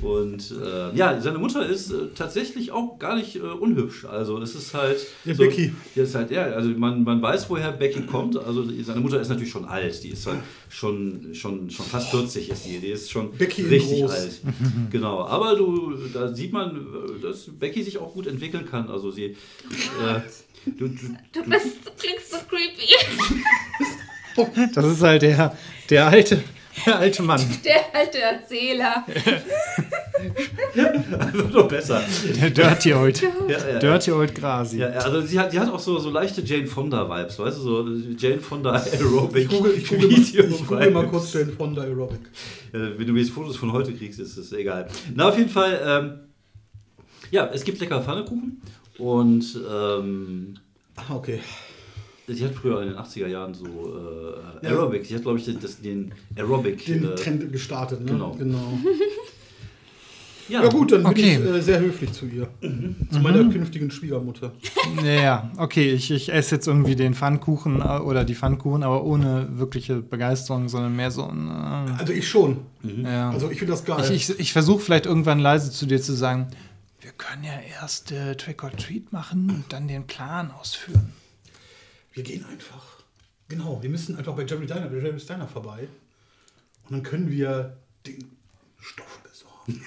Und äh, ja, seine Mutter ist äh, tatsächlich auch gar nicht äh, unhübsch. Also es ist halt. Ja, Becky. Die ist halt, ja, also man, man weiß, woher Becky kommt. Also seine Mutter ist natürlich schon alt. Die ist halt schon, schon, schon fast 40 ist die. Die ist schon Becky richtig alt. genau. Aber du, da sieht man, äh, dass Becky sich auch gut entwickeln kann. Also sie. Äh, du, du, Du bist, du klingst so creepy. Das ist halt der, der alte, der alte Mann. Der alte Erzähler. wird doch besser. Der Dirty Old. Ja, ja, ja. Dirty Old Grasi. Ja, ja, also sie hat, die hat auch so, so leichte Jane Fonda-Vibes, weißt du, so Jane Fonda Aerobic Ich google, ich google, ich google mal kurz Jane Fonda Aerobic. Ja, wenn du mir jetzt Fotos von heute kriegst, ist es egal. Na, auf jeden Fall, ähm, ja, es gibt lecker Pfannekuchen und ähm, Ah, okay. Sie hat früher in den 80er Jahren so äh, Aerobic, sie hat, glaube ich, den, das, den Aerobic. Den äh, Trend gestartet, ne? genau. genau. ja, Ja gut, dann bin Okay. ich äh, sehr höflich zu ihr. Zu meiner künftigen Schwiegermutter. Ja, ja, okay, ich, ich esse jetzt irgendwie den Pfannkuchen äh, oder die Pfannkuchen, aber ohne wirkliche Begeisterung, sondern mehr so ein. Äh, Also ich schon. ja. Also ich finde das geil. ich ich, ich versuche vielleicht irgendwann leise zu dir zu sagen, wir können ja erst äh, Trick or Treat machen und dann den Plan ausführen. Wir gehen einfach. Genau, wir müssen einfach bei Jerry Diner, bei Jerry Steiner vorbei. Und dann können wir den Stoff besorgen.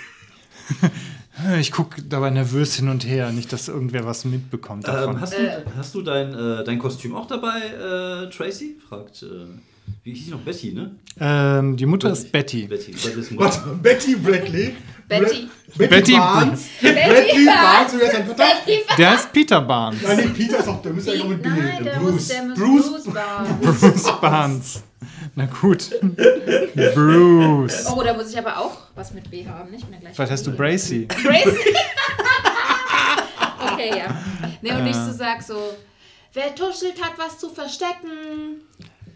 Äh, Ich gucke dabei nervös hin und her, nicht, dass irgendwer was mitbekommt davon. ähm, hast, du, hast du dein, äh, dein Kostüm auch dabei, äh, Tracy? fragt äh, Wie hieß sie noch? Betty, ne? Ähm, die Mutter ist Betty. Betty. Warte, Betty Bradley. Betty. Betty, Betty Barnes. Betty Bradley Barnes. Barnes. Und wer ist sein Vater? Der ist Peter Barnes. Nein, nee, Peter ist auch, der müsste eigentlich auch mit B. Nein, der Bruce. muss, der Bruce. Bruce war. Bruce Barnes. Na gut. Bruce. Oh, da muss ich aber auch was mit B haben, nicht mehr gleich. Vielleicht heißt du Bracy. Bracy. okay, ja. Nee, und nicht so sag so, wer tuschelt hat was zu verstecken.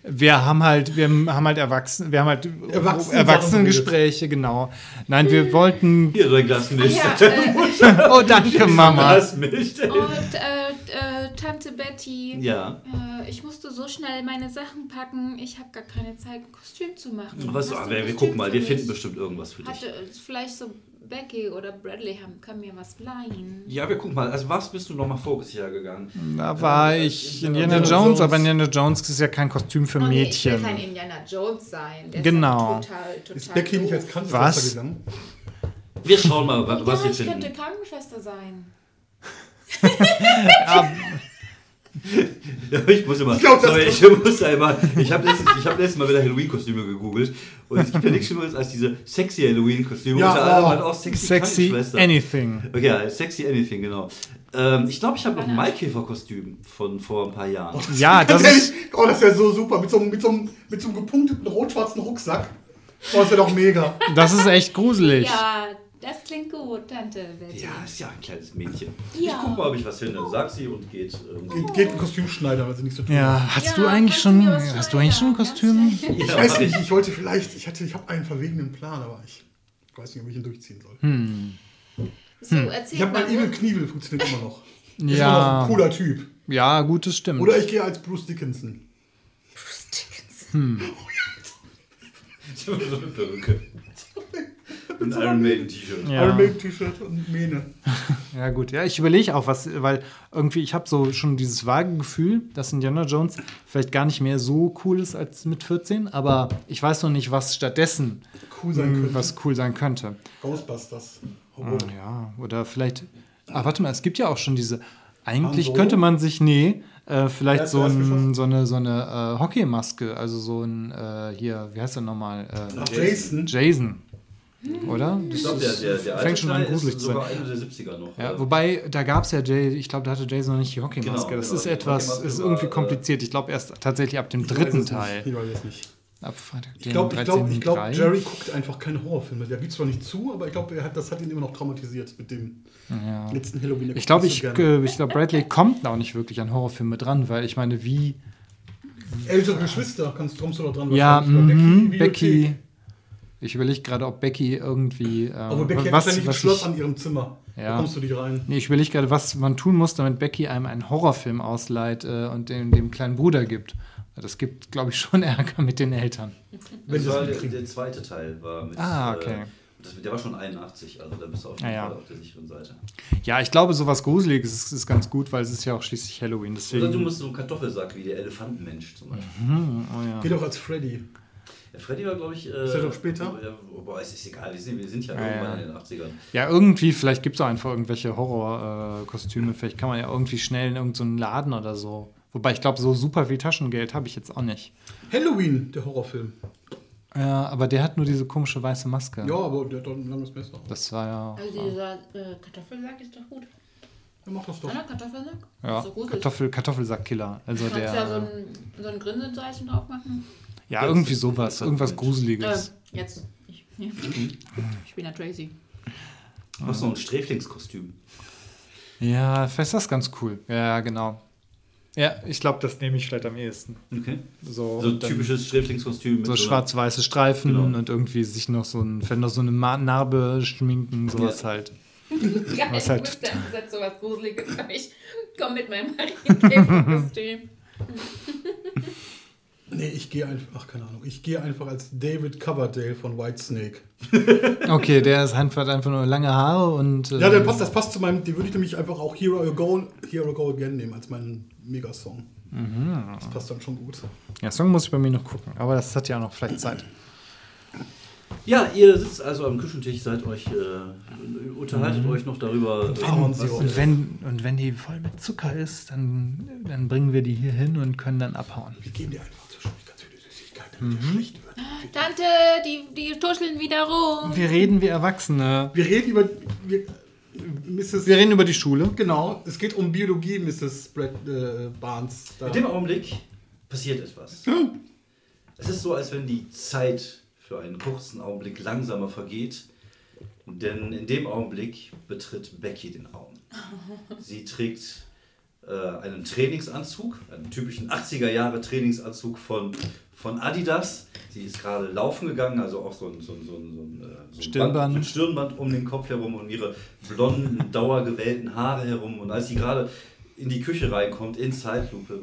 Wir haben halt, wir haben halt Erwachsene, wir haben halt Erwachsene- Erwachsenengespräche, genau. Nein, wir wollten. Hier, so ein Glas Milch. Ja, äh, Oh, danke, Mama. Milch. und äh, äh, Tante Betty. Ja. Äh, ich musste so schnell meine Sachen packen. Ich habe gar keine Zeit, ein Kostüm zu machen. Ah, ein wir, wir gucken mal, wir finden bestimmt irgendwas für dich. Hatte vielleicht so Becky oder Bradley haben, können mir was leihen. Ja, wir gucken mal. Also, was bist du nochmal voriges Jahr gegangen? Da war ich Indiana Indiana Jones. Jones, aber Indiana Jones ist ja kein Kostüm für Oh nee, ich will Mädchen. kein Indiana Jones sein. Der Genau. Ist total, total Ist Becky nicht als. Krankenschwester Was? gegangen? Wir schauen mal, wa- was ja, wir ich könnte finden. Krankenschwester sein. Ja, ich muss immer. glaub, das sorry, ich muss einmal. Ich habe letztens, ich hab letztens mal wieder Halloween-Kostüme gegoogelt. Und es gibt ja nichts Schlimmeres als diese sexy Halloween-Kostüme. Ja, Unter anderem oh. auch sexy, Sexy anything. Okay, ja, sexy anything, genau. Ähm, ich glaube, ich habe noch ein Maikäfer-Kostüm von vor ein paar Jahren. Ja, das Ganz ist. ehrlich, oh, das wäre so super. Mit so, einem- mit, so, einem- mit so einem gepunkteten rot-schwarzen Rucksack. Oh, das wäre doch mega. Das ist echt gruselig. Ja, das klingt gut, Tante Betty. Ja, ist ja ein kleines Mädchen. Ja. Ich guck mal, ob ich was finde. Sag sie und geht. Ähm, Geht, geht ein Kostümschneider, weil sie nichts zu tun Ja, hast Ja, du eigentlich schon, hast du eigentlich schon ein? Kostüm? Ich ja, weiß nicht, ich wollte vielleicht, ich hatte, ich habe einen verwegenen Plan, aber ich weiß nicht, ob ich ihn durchziehen soll. So, erzähl Ich habe mal. mein Evil Knievel, funktioniert immer noch. Ist immer noch Ja, ein cooler Typ. ja, gut, das stimmt. Oder ich gehe als Bruce Dickinson. Ich habe so eine Perücke. Ein Iron Maiden T-Shirt. Ja. Iron Maiden T-Shirt und Mähne. Ja, gut. Ja, ich überlege auch was, weil irgendwie ich habe so schon dieses vage Gefühl, dass Indiana Jones vielleicht gar nicht mehr so cool ist als mit 14, aber ich weiß noch nicht, was stattdessen Cool sein mh, könnte. was cool sein könnte. Ghostbusters. Horror. Ja, oder vielleicht. Ah, warte mal, es gibt ja auch schon diese. Eigentlich Solo? könnte man sich, nee, äh, vielleicht so, ein, so eine, so eine äh, Hockeymaske, also so ein, äh, hier, wie heißt der nochmal? Äh, Jason. Jason. Oder? Das Ich glaube, der, der, der alte fängt schon an gruselig ist zu sein. sogar Ende der 70er noch. Ja, wobei, da gab es ja Jay, ich glaube, da hatte Jason noch nicht die Hockeymaske. Genau, das genau, ist etwas, ist irgendwie äh, kompliziert. Ich glaube erst tatsächlich ab dem dritten Teil. Nicht. Ich weiß es nicht. Ab Freitag, Ich glaube, ich glaub, glaub, 13.3. Jerry guckt einfach keine Horrorfilme. Der gibt zwar nicht zu, aber ich glaube, das hat ihn immer noch traumatisiert mit dem letzten Halloween. Ich glaube, ich, so ich glaube, Bradley kommt auch nicht wirklich an Horrorfilme dran, weil ich meine, wie. Ältere Geschwister kannst, kommst du da dran. Ja, wahrscheinlich. Oder mhm. Becky. Ich überlege gerade, ob Becky irgendwie. Ähm, Aber Becky hat was, ständig ein was Schloss ich, an ihrem Zimmer. Ja. Da kommst du nicht rein. nee, ich überlege gerade, was man tun muss, damit Becky einem einen Horrorfilm ausleiht äh, und den dem kleinen Bruder gibt. Das gibt, glaube ich, schon Ärger mit den Eltern. Wenn das war der, der zweite Teil war mit. Ah, okay. Äh, das, der war schon 81, also da bist du auf ja. Fall auf der sicheren Seite. Ja, ich glaube, sowas Gruseliges ist, ist ganz gut, weil es ist ja auch schließlich Halloween. Deswegen, Oder du musst so einen Kartoffelsack wie der Elefantenmensch zum Beispiel. oh, ja. Geh doch als Freddy. Der Freddy war, glaube ich. Äh, Ist der doch später? Ja, boah, es ist egal, wir sind, wir sind ja, Ja, irgendwann ja. in den 80ern. ja, irgendwie, vielleicht gibt es auch einfach irgendwelche Horrorkostüme. vielleicht kann man ja irgendwie schnell in irgendeinen Laden oder so. Wobei ich glaube, so super viel Taschengeld habe ich jetzt auch nicht. Halloween, der Horrorfilm. Ja, aber der hat nur diese komische weiße Maske. Ja, aber der hat doch ein langes Messer. Das war ja. Also dieser äh, Kartoffelsack ist doch gut. Ja, mach das doch. Oder Kartoffelsack? Ja, gruselig. Kartoffel, Kartoffelsackkiller. Also Du kannst ja so der. ein, so ein Grinsenzeichen drauf machen. Ja, irgendwie sowas. Irgendwas Gruseliges. Äh, jetzt. Ich, ja. ich bin ja Tracy. Du hast noch ein Sträflingskostüm. Ja, vielleicht ist das ganz cool. Ja, genau. Ja, ich glaube, das nehme ich vielleicht am ehesten. Okay. So, So ein dann- typisches Sträflingskostüm. mit so einer- schwarz-weiße Streifen Genau. und irgendwie sich noch so ein, vielleicht noch so eine Narbe schminken, sowas Ja. halt. Geil, Was ich halt- wusste, das ist sowas Gruseliges. Ich komme mit meinem Marienkäfer-Kostüm. Nee, ich gehe einfach, ach keine Ahnung, ich gehe einfach als David Coverdale von Whitesnake. Okay, der ist einfach, einfach nur lange Haare und. äh, Ja, der passt, das passt zu meinem, den würde ich nämlich einfach auch Hero Go, Hero Go Again nehmen als meinen Megasong. Das passt dann schon gut. Ja, Song muss ich bei mir noch gucken, aber das hat ja noch vielleicht Zeit. Ja, ihr sitzt also am Küchentisch, seid euch, äh, unterhaltet euch noch darüber. äh, Pfefferminzsirup. Und wenn, und wenn die voll mit Zucker ist, dann, dann bringen wir die hier hin und können dann abhauen. Wir geben dir einfach wird. Tante, die, die tuscheln wieder rum. Wir reden wie Erwachsene. Wir reden über. Wir, Mrs. Wir reden über die Schule. Genau, es geht um Biologie, Mrs. Brad, äh, Barnes. Da. In dem Augenblick passiert etwas. Es ist so, als wenn die Zeit für einen kurzen Augenblick langsamer vergeht, denn in dem Augenblick betritt Becky den Raum. Sie trägt einen Trainingsanzug, einen typischen 80er Jahre Trainingsanzug von, von Adidas. Sie ist gerade laufen gegangen, also auch so ein, so ein, so ein, so ein, äh, Stirnband. Band, ein Stirnband um den Kopf herum und ihre blonden, dauergewellten Haare herum. Und als sie gerade in die Küche reinkommt, in Zeitlupe,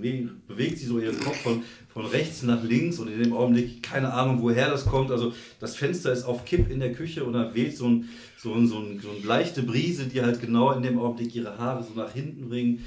be- bewegt sie so ihren Kopf von, von rechts nach links und in dem Augenblick keine Ahnung, woher das kommt. Also das Fenster ist auf Kipp in der Küche und da weht so ein, so so ein, so eine leichte Brise, die halt genau in dem Augenblick ihre Haare so nach hinten bringt.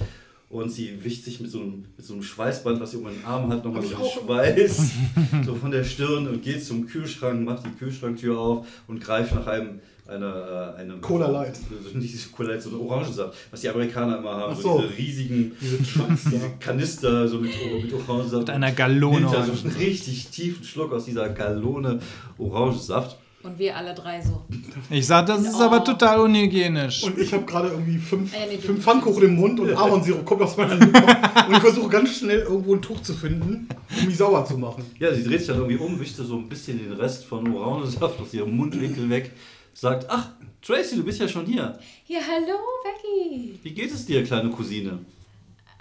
Und sie wischt sich mit so einem, mit so einem Schweißband, was sie um den Arm hat, nochmal so Schweiß so von der Stirn und geht zum Kühlschrank, macht die Kühlschranktür auf und greift nach einem einer, äh, einem Cola Light. So, nicht Cola Light, so eine Orangensaft, was die Amerikaner immer haben. So. so. diese riesigen Diese. Kanister so mit, mit Orangensaft. Mit einer Gallone Nimmt er so einen richtig tiefen Schluck aus dieser Gallone Orangensaft. Und wir alle drei so. Ich sag, das ist aber total unhygienisch. Und ich habe gerade irgendwie fünf, Äh, nee, fünf. Pfannkuchen im Mund und Ahornsirup kommt aus meiner Lippe. und ich versuche ganz schnell irgendwo ein Tuch zu finden, um mich sauber zu machen. Ja, sie dreht sich dann irgendwie um, wischt so ein bisschen den Rest von Orangensaft aus ihrem Mundwinkel weg, sagt, ach, Tracy, du bist ja schon hier. Ja, hallo, Becky. Wie geht es dir, kleine Cousine?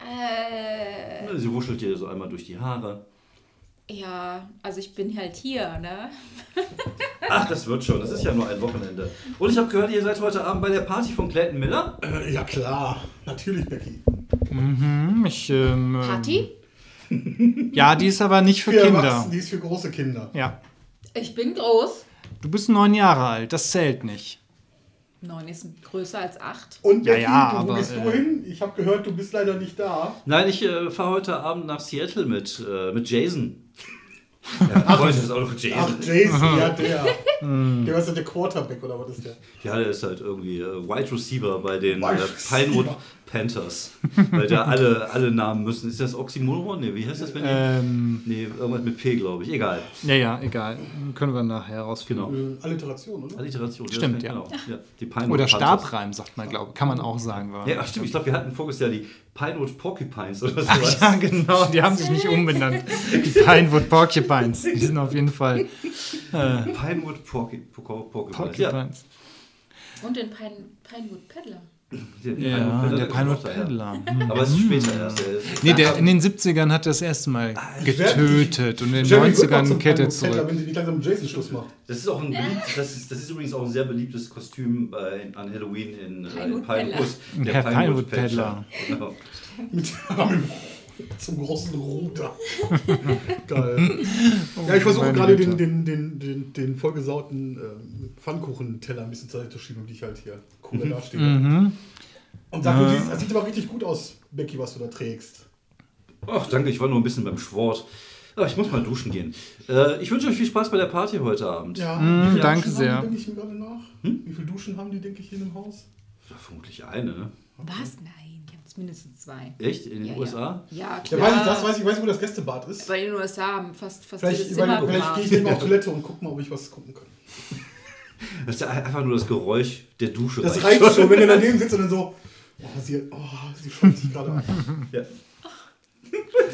Äh, Sie wuschelt dir so einmal durch die Haare. Ja, also ich bin halt hier, ne? Ach, das wird schon. Das ist ja nur ein Wochenende. Und ich habe gehört, ihr seid heute Abend bei der Party von Clayton Miller. Äh, ja klar, natürlich, Becky. Hm, ich, ähm, Party? Ja, die ist aber nicht für Für Kinder. Erwachsene, die ist für große Kinder. Ja. Ich bin groß. Du bist neun Jahre alt, das zählt nicht. Neun ist größer als acht. Und Ja, Becky, ja, du, wo aber, gehst du äh, hin? Ich habe gehört, du bist leider nicht da. Nein, ich äh, fahre heute Abend nach Seattle mit, äh, mit Jason. Ja, Freund ist auch noch Ach, Jason. Jason, ja, der. Hm. der ist ja der Quarterback, oder was ist der? Ja, der ist halt irgendwie äh, Wide Receiver bei den äh, Receiver. Pinewood Panthers. Weil da alle, alle Namen müssen. Ist das Oxymoron? Nee, wie heißt das, wenn die. Ähm, Nee, irgendwas mit P, glaube ich. Egal. ja, ja, egal. Können wir nachher herausfinden. Genau. Äh, Alliteration, oder? Alliteration. Stimmt, ja. ja. Genau. ja. Die Pinewood Oder. Stabreim, sagt man, glaube ich. Kann man auch sagen. Ja, ach, stimmt. Ich glaube, wir hatten voriges Jahr die Pinewood Porcupines oder sowas. Ach ja, genau, die haben sich nicht umbenannt. Die Pinewood Porcupines. Die sind auf jeden Fall äh, Pinewood Porcu Porcu Porcupines. Ja, Porcupines. Und den Pine, Pinewood Peddler. Der, Ja, Pinewood der. Peddler. Hm. Aber es ist später erst. Ist- Nee, der in den 70ern hat er das erste Mal getötet und in den Jerry wird noch 90ern zum kehrt er zurück. Wenn sie nicht langsam einen Jason-Schluss macht. Das ist auch ein beliebt, das ist, das ist übrigens auch ein sehr beliebtes Kostüm bei, an Halloween in, äh, in Pinewood Pinewood. Der Pinewood Peddler. Genau. Zum großen Ruder. Geil. Ja, ich versuche gerade den, den, den, den, den vollgesauten ähm, Pfannkuchenteller ein bisschen zur Seite zu schieben, um dich halt hier cool dastehe. Mhm. Und sag, du siehst, das sieht aber richtig gut aus, Becky, was du da trägst. Ach, danke, ich war nur ein bisschen beim Sport. Aber ich muss mal duschen gehen. Äh, ich wünsche euch viel Spaß bei der Party heute Abend. Ja, Mm, wie viele danke Duschen sehr. Haben die, denke ich mir gerade nach. Wie viele Duschen haben die, denke ich, hier im Haus? Ja, vermutlich eine. ne? Was? Nein, mindestens zwei. Echt? In den Ja, USA? Ja, Ja, klar. weiß ich das, weiß ich, weiß, wo das Gästebad ist. Bei den USA haben fast, fast Vielleicht, jedes vielleicht, Zimmer vielleicht gehe ich gemacht. eben auf Toilette und guck mal, ob ich was gucken kann. Das ist ja einfach nur das Geräusch der Dusche. Das reicht schon, wenn du daneben sitzt und dann so, oh, sie, oh, sie schaut sich gerade an. Ja.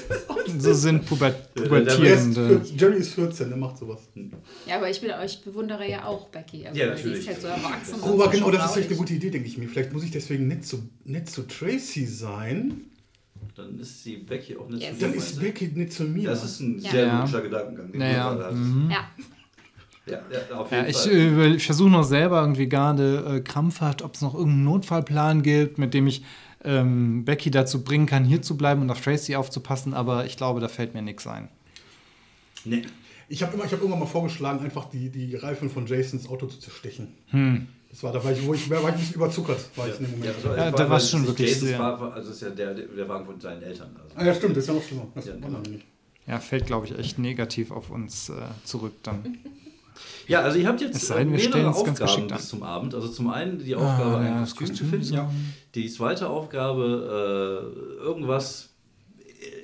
So sind Puber der Der ist Pubertierende. 14, Jerry ist 14, der macht sowas. Ja, aber ich, bin, ich bewundere ja auch Becky. Also, Ja, weil Die natürlich. ist halt so erwachsen. Oh, aber genau, das ist vielleicht eine gute Idee, denke ich mir. Vielleicht muss ich deswegen nicht zu, nicht zu Tracy sein. Dann ist die Becky auch nicht Yes. so Dann dumm, ist? Becky nicht zu mir. Das ist ein Ja. sehr Ja. logischer Gedankengang. Naja, mhm. Ja, Ja, ja, auf jeden Ja, ich, Fall. äh, ich versuche noch selber irgendwie gerade äh, krampfhaft, ob es noch irgendeinen Notfallplan gibt, mit dem ich ähm, Becky dazu bringen kann, hier zu bleiben und auf Tracy aufzupassen, aber ich glaube, da fällt mir nichts ein. nee. ich habe hab irgendwann mal vorgeschlagen, einfach die, die Reifen von Jasons Auto zu zerstechen. Das war da, war ich, wo ich, war ich ein bisschen überzuckert, war ich in dem Moment. Ja, da war's weil schon es wirklich Jasons sehr- War, war- also es ist ja der, der Wagen von seinen Eltern. Also. Ah ja, stimmt, das ist ja noch schlimmer. Das Ja, war genau. Ja, fällt, glaube ich, echt negativ auf uns äh, zurück dann. Ja, also ihr habt jetzt sei mehrere Aufgaben bis zum Abend. Also zum einen die Aufgabe, Ah, ein ja, Kostüm zu finden. ja. Die zweite Aufgabe, äh, irgendwas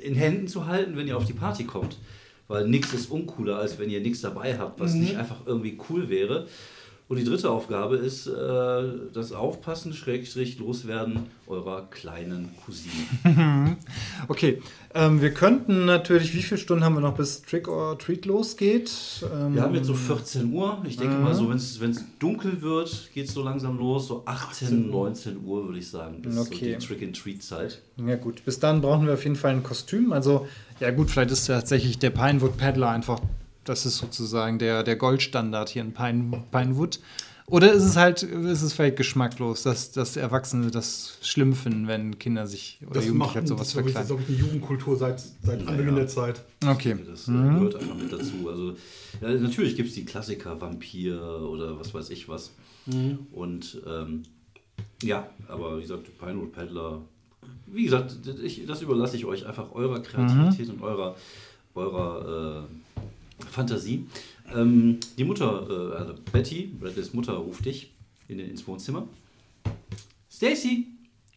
in Händen zu halten, wenn ihr auf die Party kommt. weil nichts ist uncooler, als wenn ihr nichts dabei habt, was nicht einfach irgendwie cool wäre. Und die dritte Aufgabe ist äh, das Aufpassen, Schrägstrich, Loswerden eurer kleinen Cousine. Okay, ähm, wir könnten natürlich, wie viele Stunden haben wir noch, bis Trick or Treat losgeht? Ähm, Wir haben jetzt so 14 Uhr. Ich denke mal, so wenn es dunkel wird, geht es so langsam los. So 18, 19 Uhr würde ich sagen. Ist Okay. so die Trick-and-Treat-Zeit. Ja gut, bis dann brauchen wir auf jeden Fall ein Kostüm. Also, ja gut, vielleicht ist tatsächlich der Pinewood Paddler einfach, das ist sozusagen der, der Goldstandard hier in Pine, Pinewood. Oder ist es halt, ist es vielleicht geschmacklos, dass, dass Erwachsene das schlimm finden, wenn Kinder sich oder Das Jugendliche macht halt sowas das ist, verkleiden? glaube ich, eine Jugendkultur seit, seit Anbeginn der Zeit. Okay. Das äh, gehört einfach mit dazu. Also, ja, natürlich gibt es die Klassiker, Vampir oder was weiß ich was. Und ähm, ja, aber wie gesagt, Pinewood Paddler, wie gesagt, ich, das überlasse ich euch einfach eurer Kreativität und eurer, eurer äh, Fantasie. Ähm, die Mutter, äh, also Betty, Bradleys Mutter, ruft dich in, ins Wohnzimmer. Stacy!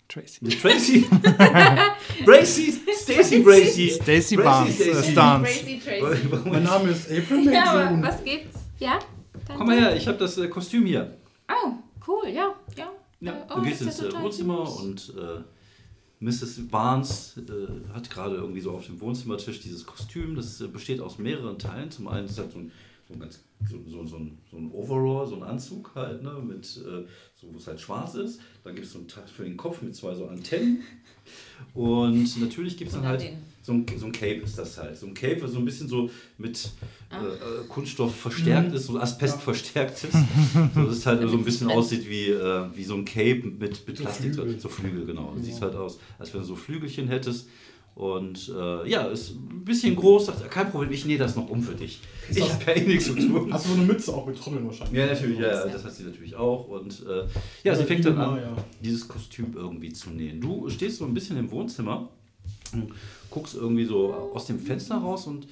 Tracy. Tracy! Bracy! Stacy Bracy! Stacy Bracy, Barnes, äh, Stacy. Stance. Crazy Tracy. Mein Name ist April Ja, aber was gibt's? Ja? Dann Komm mal her, ich habe das äh, Kostüm hier. Oh, cool, ja, ja. Ja, Äh, du oh, gehst ist ja ins äh, total Wohnzimmer und äh, Mrs. Barnes äh, hat gerade irgendwie so auf dem Wohnzimmertisch dieses Kostüm. Das äh, besteht aus mehreren Teilen. Zum einen ist halt so ein, so ein, ganz, so, so, so ein, so ein Overall, so ein Anzug halt, ne, mit, äh, so, wo es halt schwarz ist. Dann gibt es so einen Teil für den Kopf mit zwei so Antennen. Und natürlich gibt es dann halt so ein, so ein Cape ist das halt. So ein Cape, so ein bisschen so mit. Äh, äh, Kunststoff verstärkt ist, so Asbest verstärkt ist. So, dass es halt so ein bisschen aussieht wie, äh, wie so ein Cape mit, mit So Plastik. Flügel. So Flügel, genau. Sieht halt aus, als wenn du so Flügelchen hättest. Und äh, ja, ist ein bisschen groß. Sagt, er, kein Problem, ich nähe das noch um für dich. Ich das- habe ja eh nichts zu tun. Hast du so eine Mütze auch mit Trommeln wahrscheinlich? Ja, natürlich, ja, ja, das hat sie natürlich auch. Und äh, ja, sie fängt dann an, Ja. dieses Kostüm irgendwie zu nähen. Du stehst so ein bisschen im Wohnzimmer, guckst irgendwie so aus dem Fenster raus und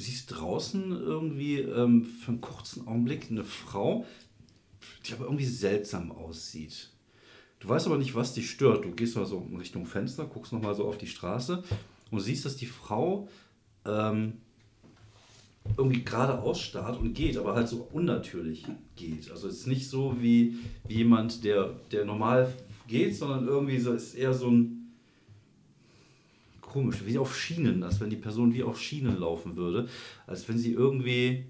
siehst draußen irgendwie ähm, für einen kurzen Augenblick eine Frau, die aber irgendwie seltsam aussieht. Du weißt aber nicht, was dich stört. Du gehst mal so in Richtung Fenster, guckst nochmal so auf die Straße und siehst, dass die Frau ähm, irgendwie geradeaus starrt und geht, aber halt so unnatürlich geht. Also es ist nicht so wie, wie jemand, der, der normal geht, sondern irgendwie so ist eher so ein komisch, wie auf Schienen, als wenn die Person wie auf Schienen laufen würde, als wenn sie irgendwie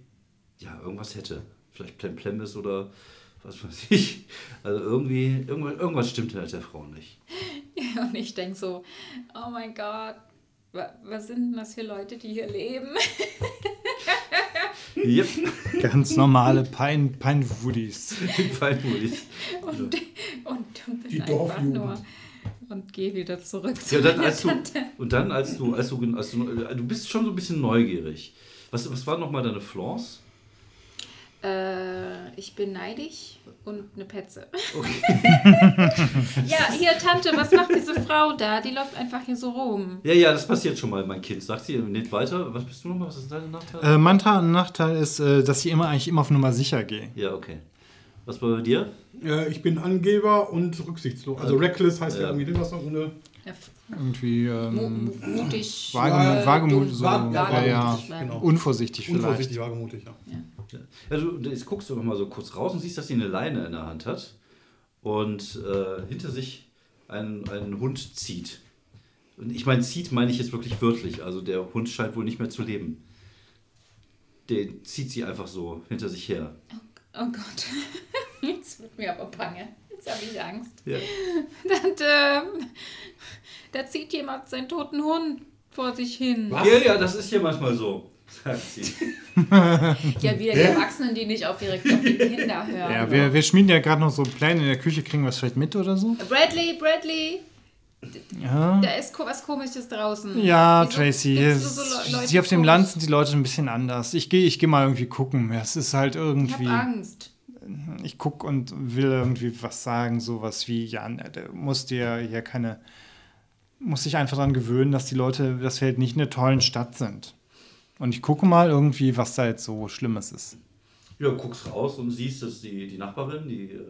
ja irgendwas hätte. Vielleicht Plemplem ist oder was weiß ich. Also irgendwie, irgendwas, irgendwas stimmt halt der Frau nicht. Und ich denke so, oh mein Gott, wa- was sind denn das für Leute, die hier leben? Yep, Ganz normale Pine, Pinewoodies. feinmutig. Und, und, und bin Die einfach Dorfjugend. nur und gehe wieder zurück zu Ja, und dann, als du, Tante. und dann, als du, als du, als du, du bist schon so ein bisschen neugierig. Was, was waren nochmal deine Flaws? Äh, ich bin neidisch und eine Petze. Okay. Ja, hier, Tante, was macht diese Frau da? Die läuft einfach hier so rum. Ja, ja, das passiert schon mal, mein Kind. Sagt sie nicht weiter. Was bist du nochmal? Was ist deine Nachteil? Äh, mein Ta- Nachteil ist, äh, dass ich immer eigentlich immer auf Nummer sicher gehe. Ja, okay. Was bei dir? Äh, ich bin Angeber und rücksichtslos. Also reckless heißt ja, Ja. irgendwie was ohne. Ja, f- Irgendwie ähm, mu- mutig. Wagemut, äh, Wagemut, dumm- so, Wa- ja, ja, wagemutig, genau. unvorsichtig vielleicht. Unvorsichtig, wagemutig, ja. Ja. Also, jetzt guckst du noch mal so kurz raus und siehst, dass sie eine Leine in der Hand hat und äh, hinter sich einen, einen Hund zieht. Und ich meine, zieht meine ich jetzt wirklich wörtlich. Also der Hund scheint wohl nicht mehr zu leben. Den zieht sie einfach so hinter sich her. Oh Gott. Jetzt wird mir aber bange. Jetzt habe ich Angst. Ja. Und, ähm, da zieht jemand seinen toten Hund vor sich hin. Was? ja, ja, das ist hier manchmal so, sagt sie. Ja, wieder die Erwachsenen, die nicht auf, direkt auf die Kinder hören. Ja, wir, wir schmieden ja gerade noch so Pläne in der Küche, kriegen wir es vielleicht mit oder so? Bradley, Bradley, Ja. da ist ko- was Komisches draußen. Ja, Wieso Tracy, du so sie auf dem? Land sind die Leute ein bisschen anders. Ich gehe ich geh mal irgendwie gucken. Es ist halt Ich irgendwie. habe Angst. Ich gucke und will irgendwie was sagen, sowas wie, ja, ne, du musst dir hier keine, muss dich einfach daran gewöhnen, dass die Leute, dass wir halt nicht in einer tollen Stadt sind. Und ich gucke mal irgendwie, was da jetzt so Schlimmes ist. Ja, guckst raus und siehst, dass die, die Nachbarin, die äh,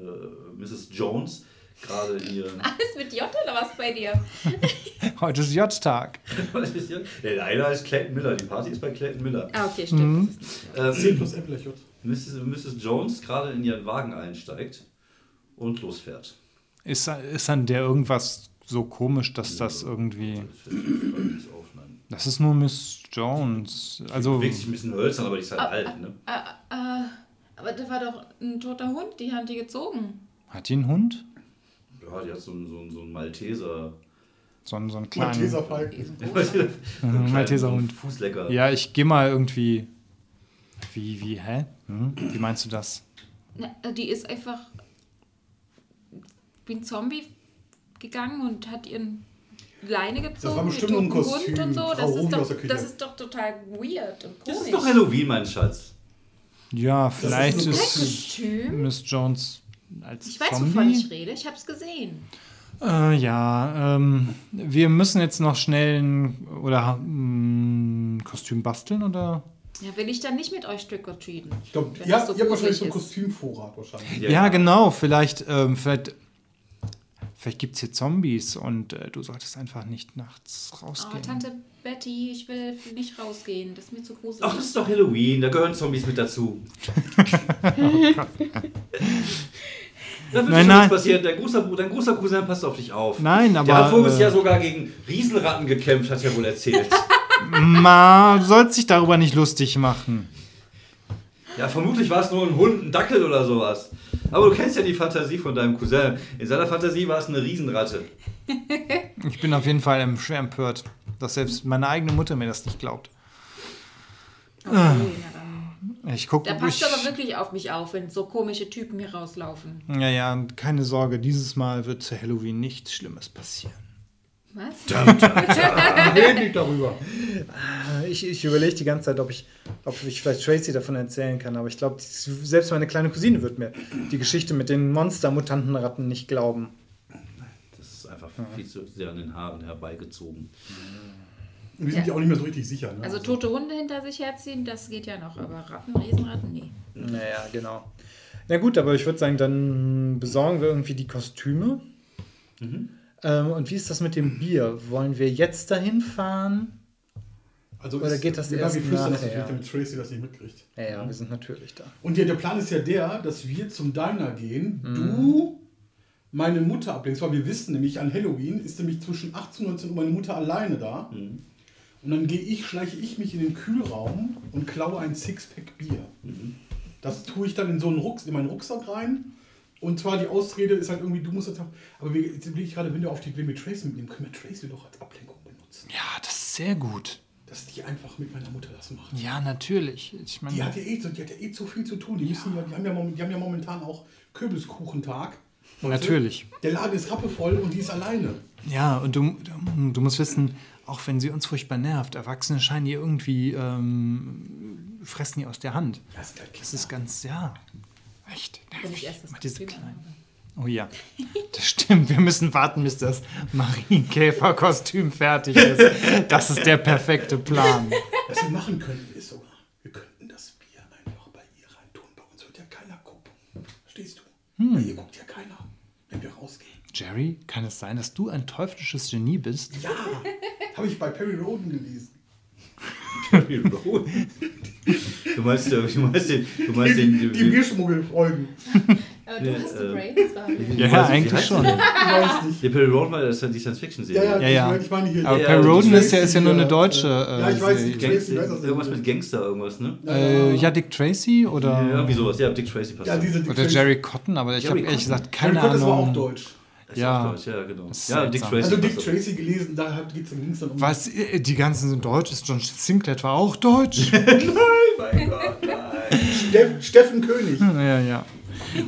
Mrs. Jones, gerade hier. Alles mit J oder was bei dir? Heute ist J-Tag. Der Leiter ist Clayton Miller, die Party ist bei Clayton Miller. Ah, okay, stimmt. Mhm. Ähm, 10 plus Apple J. Mrs. Mrs. Jones gerade in ihren Wagen einsteigt und losfährt. Ist, ist an der irgendwas so komisch, dass das irgendwie. Das ist nur Miss Jones. Also. Bewegt sich ein bisschen hölzern, aber die ist halt Ah, alt, ne? Ah, ah, aber da war doch ein toter Hund, die haben die gezogen. Hat die einen Hund? Ja, die hat so einen, so einen, so einen Malteser. So, einen- so einen kleinen. Malteser Falk. Riesengroßer. so einen kleinen- Malteser Hund. Fußlecker. Ja, ich gehe mal irgendwie. Wie, wie, hä? Hm? Wie meinst du das? Na, die ist einfach wie ein Zombie gegangen und hat ihren Leine gezogen. war bestimmt mit nur ein Kostüm, Hund und so. Das ist, doch, das ist doch total weird und Das komisch. ist doch Halloween, mein Schatz. Ja, vielleicht ist ein ist, Kostüm? Miss Jones als Ich weiß, Zombie. wovon ich rede. Ich hab's gesehen. Äh, ja, ähm, wir müssen jetzt noch schnell ein oder ein Kostüm basteln oder? Ja, will ich dann nicht mit euch trick or treaten. Ich glaube, ja, das so ihr habt wahrscheinlich so einen gruselig ist. Kostümvorrat wahrscheinlich. Ja, genau. Vielleicht, ähm, vielleicht, vielleicht gibt es hier Zombies und äh, du solltest einfach nicht nachts Oh, rausgehen. Tante Betty, ich will nicht rausgehen. Das ist mir zu gruselig. Ach, das ist doch Halloween, da gehören Zombies mit dazu. Da wird Nein, schon nein. nichts passieren. Dein großer, dein großer Cousin passt auf dich auf. Nein, Der aber hat voriges äh, Jahr sogar gegen Riesenratten gekämpft, hat er wohl erzählt. Ma, du sollst dich darüber nicht lustig machen. ja, vermutlich war es nur ein Hund, ein Dackel oder sowas. Aber du kennst ja die Fantasie von deinem Cousin. In seiner Fantasie war es eine Riesenratte. Ich bin auf jeden Fall schwer empört, dass selbst meine eigene Mutter mir das nicht glaubt. Okay, dann. Ich gucke, Da passt ich... aber wirklich auf mich auf, wenn so komische Typen hier rauslaufen. Ja, ja, keine Sorge, dieses Mal wird zu Halloween nichts Schlimmes passieren. Was? Reden nicht darüber. Ich, ich überlege die ganze Zeit, ob ich, ob ich vielleicht Tracy davon erzählen kann, aber ich glaube, selbst meine kleine Cousine wird mir die Geschichte mit den Monster-Mutantenratten nicht glauben. Das ist einfach viel zu sehr an den Haaren herbeigezogen. Wir sind Ja. auch nicht mehr so richtig sicher. Ne? Also tote Hunde hinter sich herziehen, das geht ja noch. Aber Ratten, Riesenratten, nee. Naja, genau. Na gut, aber ich würde sagen, dann besorgen wir irgendwie die Kostüme. Ähm, und wie ist das mit dem Bier? Wollen wir jetzt dahin fahren? Also Oder ist- geht das erst nachher? natürlich, damit Tracy das nicht mitkriegt. Ja, ja, wir sind natürlich da. Und ja, der Plan ist ja der, dass wir zum Diner gehen, Mhm. du meine Mutter ablenkst, weil wir wissen nämlich, an Halloween ist nämlich zwischen 18 und 19 Uhr meine Mutter alleine da. Mhm. Und dann gehe ich, schleiche ich mich in den Kühlraum und klaue ein Sixpack Bier. Mhm. Das tue ich dann in so einen Rucks, in meinen Rucksack rein. Und zwar die Ausrede ist halt irgendwie, du musst das haben. Aber wir, jetzt will ich gerade, wenn wir auf die wenn wir Tracy mitnehmen, können wir Tracy doch als Ablenkung benutzen. Ja, das ist sehr gut. Dass die einfach mit meiner Mutter das macht. Ja, natürlich. Ich Die meine, hat ja eh, so- die hat ja eh zu viel zu tun. Die, müssen ja, die, haben ja, die haben ja momentan auch Kürbiskuchentag. natürlich. Der Laden ist rappevoll und die ist alleine. Ja, und du, du musst wissen, auch wenn sie uns furchtbar nervt, Erwachsene scheinen ihr irgendwie, ähm, fressen ihr aus der Hand. Ja, ist Das ist ganz, ja, echt nervig. ich erst diese kleinen. Oh ja, das stimmt. Wir müssen warten, bis das Marienkäfer-Kostüm fertig ist. Das ist der perfekte Plan. Was wir machen könnten, ist sogar, wir könnten das Bier einfach bei ihr reintun. Bei uns wird ja keiner gucken. Verstehst du? Hm. Bei ihr guckt ja keiner, wenn wir rausgehen. Jerry, kann es sein, dass du ein teuflisches Genie bist? Ja, habe ich bei Perry Roden gelesen. Du meinst, du meinst den, du meinst den, Die, die Bierschmuggelfolgen. Aber du Ja, hast äh, the Brains, war Ja, du, wie eigentlich schon. der? Ich weiß nicht. Der Perry Road war das ist die Science-Fiction-Serie. Ja, ja, Ja, ja. Ich, meine, ich meine hier. Aber Ja, Perry ja, Roden ist ja, ist ja nur eine äh, deutsche. ja, ich weiß, Serie. die Gang, Tracy, weiß das irgendwas nicht. mit Gangster, irgendwas, ne? äh, ja, Dick Tracy oder, Ja, irgendwie sowas. Ja, Dick Tracy passt. Ja, diese die oder Jerry Cotton, aber ich Jerry habe ehrlich Cotton. gesagt keine Potter, Ahnung. das war auch deutsch. Ist ja. Deutsch, ja, genau. ist Ja, Dick. Tracy. Also Dick. Tracy gelesen, da ging es dann um. Was? äh, Die ganzen sind deutsch? Ist John Sinclair war auch deutsch? mein Gott, nein. Steff, Steffen König. ja, ja.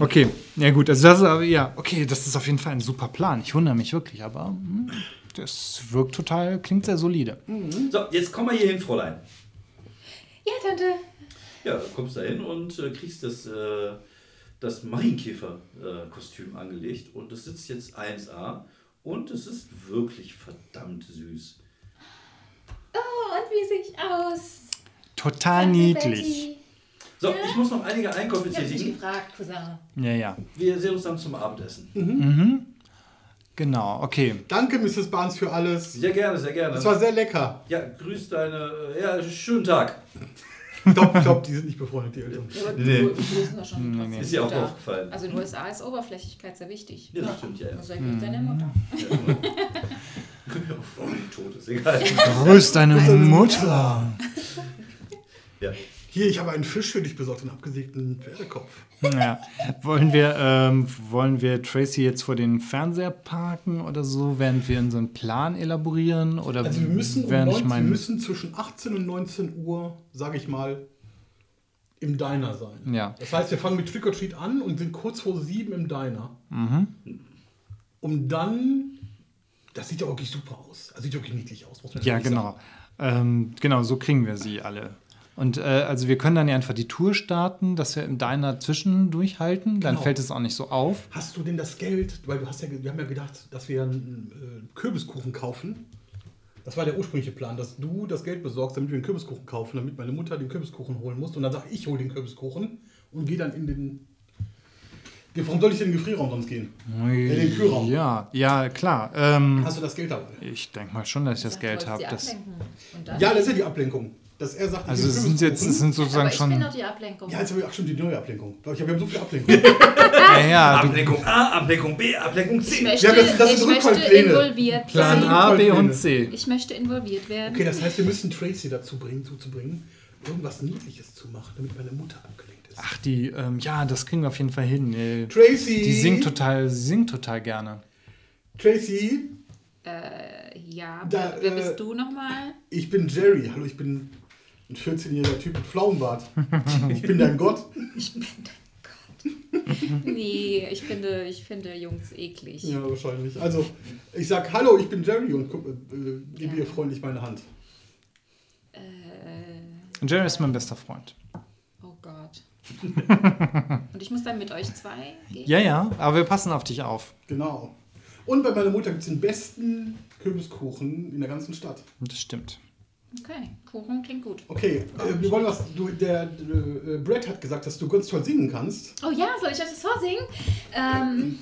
Okay, ja gut, also das ist aber, ja, okay, das ist auf jeden Fall ein super Plan. Ich wundere mich wirklich, aber hm, das wirkt total, klingt sehr solide. So, jetzt komm mal hier hin, Fräulein. Ja, Tante. Ja, du kommst da hin und äh, kriegst das, äh, das Marienkäfer-Kostüm angelegt und das sitzt jetzt 1A und es ist wirklich verdammt süß. Oh, und wie sehe ich aus? Total Tante niedlich. Betty. So, ich muss noch einige Einkäufe Ich hab dich tätigen. gefragt, Cousin. Ja, ja. Wir sehen uns dann zum Abendessen. Genau, okay. Danke, Mrs. Barnes, für alles. Sehr gerne, sehr gerne. Es war sehr lecker. ja, grüß deine. Ja, schönen Tag. Ich glaube, die sind nicht befreundet, die Eltern. Ja, aber Nee. bist doch schon trotzdem Ist dir auch aufgefallen. Also in den USA ist Oberflächlichkeit sehr wichtig. Ja, das stimmt, ja, ja. Also ich deine Mutter. Oh, tot ist egal. Grüß deine Mutter. Ja. Hier, ich habe einen Fisch für dich besorgt, einen abgesägten Pferdekopf. Ja. Wollen, wir, ähm, wollen wir Tracy jetzt vor den Fernseher parken oder so, während wir unseren Plan elaborieren? Oder Also wir müssen, um während 19, ich wir mein, müssen zwischen 18 und 19 Uhr, sage ich mal, im Diner sein. Ja. Das heißt, wir fangen mit Trick or Treat an und sind kurz vor sieben im Diner. Mhm. Um dann, das sieht ja wirklich super aus. Also sieht wirklich niedlich aus. Muss man Ja, ehrlich genau. Ähm, genau, so kriegen wir sie alle. Und äh, also wir können dann ja einfach die Tour starten, dass wir im Diner zwischendurch halten. Dann Genau. fällt es auch nicht so auf. Hast du denn das Geld, weil du hast ja, wir haben ja gedacht, dass wir einen äh, Kürbiskuchen kaufen. Das war der ursprüngliche Plan, dass du das Geld besorgst, damit wir einen Kürbiskuchen kaufen, damit meine Mutter den Kürbiskuchen holen muss. Und dann sag ich, ich hole den Kürbiskuchen und gehe dann in den. Warum soll ich in den Gefrierraum sonst gehen? In den Kühlraum. Ja, ja, klar. Ähm, Hast du das Geld dabei? ich denke mal schon, dass ich das Geld habe. Das, Ja, das ist ja die Ablenkung. Dass er sagt, ich also es sind jetzt es sind sozusagen Aber ich bin schon. doch die Ablenkung. Ja, jetzt habe ich ach, schon die neue Ablenkung. Ich wir haben so viel Ablenkung. Ja, ja, Ablenkung A, Ablenkung B, Ablenkung ich C. möchte, Ja, das- das sind ich möchte involviert Plan. A, B und C. Ich möchte involviert werden. Okay, das heißt, wir müssen Tracy dazu bringen, zuzubringen, irgendwas Niedliches zu machen, damit meine Mutter abgelenkt ist. Ach, die, ähm, ja, das kriegen wir auf jeden Fall hin. Äh, Tracy! Die singt total, sie singt total gerne. Tracy, Äh, ja, Da, wer, wer äh, bist du nochmal? ich bin Jerry. Hallo, ich bin ein 14-jähriger Typ mit Pflaumenbart. Ich bin dein Gott. Ich bin dein Gott. nee, ich finde, ich finde Jungs eklig. Ja, wahrscheinlich. Also, ich sag Hallo, ich bin Jerry und äh, gib Ja. ihr freundlich meine Hand. Äh, Jerry ist mein bester Freund. oh Gott. Und ich muss dann mit euch zwei gehen? Ja, ja, aber wir passen auf dich auf. Genau. Und bei meiner Mutter gibt es den besten Kürbiskuchen in der ganzen Stadt. Das stimmt. Okay, Kuchen klingt gut. Okay, äh, wir wollen was. Du, der äh, Brad hat gesagt, dass du ganz toll singen kannst. Oh ja, soll ich euch das vorsingen? Ähm.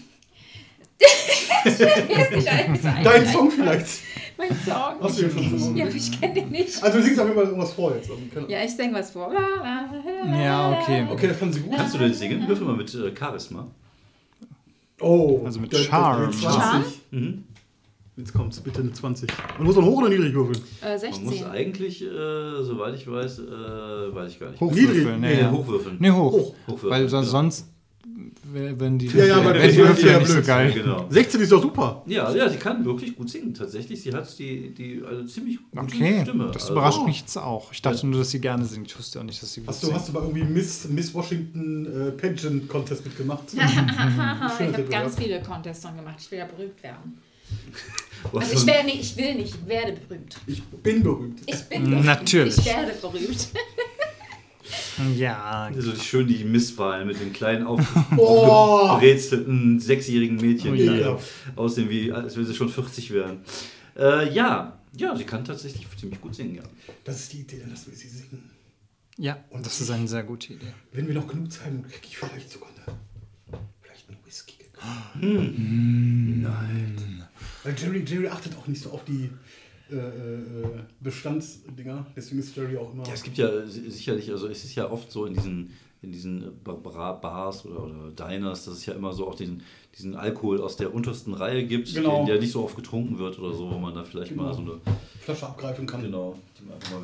Eingefallen. Dein Song vielleicht. Mein Song. Hast du ja schon gesungen. Ja, aber ich kenne den nicht. Also du singst auf jeden Fall irgendwas vor jetzt. Also, Ja, ich sing was vor. Ja, okay. Okay, das kann sie gut. Kannst du denn singen? Würfel mal mit äh, Charisma. Oh. Also mit der- der- Charme. der 20. Mhm. Jetzt kommt's, bitte eine 20. Man muss man hoch oder niedrig würfeln? Äh, Man muss 16. eigentlich, äh, soweit ich weiß, äh, weiß ich gar nicht. Hochwürfeln, Niedrig. nee, ja. hochwürfeln. Nee, hoch. Hoch. Hochwürfeln, Weil genau. sonst wenn die Ja, ja, aber wenn die Würfel ja ja nicht so blöd. geil. Genau. 16 ist doch super. Ja, ja, sie kann wirklich gut singen, tatsächlich. Sie hat die, die also ziemlich gute Okay, Stimme. das also, überrascht mich jetzt auch. Ich dachte nur, dass sie gerne singt. Ich wusste auch nicht, dass sie gut Hast du, singt. hast du bei irgendwie Miss, Miss Washington äh, Pageant Contest mitgemacht? ich habe ganz ja. viele Contests schon gemacht. Ich will ja berühmt werden. Also ich, werde nicht, ich will nicht, ich werde berühmt. Ich bin berühmt. Ich bin berühmt. Natürlich. Ich werde berühmt. Ja, so die, schön die Misswahlen mit den kleinen auf, Oh. aufgebrezelten sechsjährigen Mädchen, Oh die ja. aussehen, wie, als wenn sie schon 40 wären. Äh, ja, ja, sie kann tatsächlich ziemlich gut singen, ja. Das ist die Idee, dann lassen wir sie singen. ja, das ist eine sehr gute Idee. Wenn wir noch genug Zeit haben, kriege ich vielleicht sogar eine, vielleicht einen Whisky gekauft. Nein. Weil Jerry, Jerry achtet auch nicht so auf die äh, äh, Bestandsdinger. Deswegen ist Jerry auch immer. Ja, es gibt ja si- sicherlich, also es ist ja oft so in diesen, in diesen Bra- Bars oder, oder Diners, dass es ja immer so auch diesen, diesen Alkohol aus der untersten Reihe gibt, Genau. den, der nicht so oft getrunken wird oder so, wo man da vielleicht mal so eine, Flasche abgreifen kann. genau,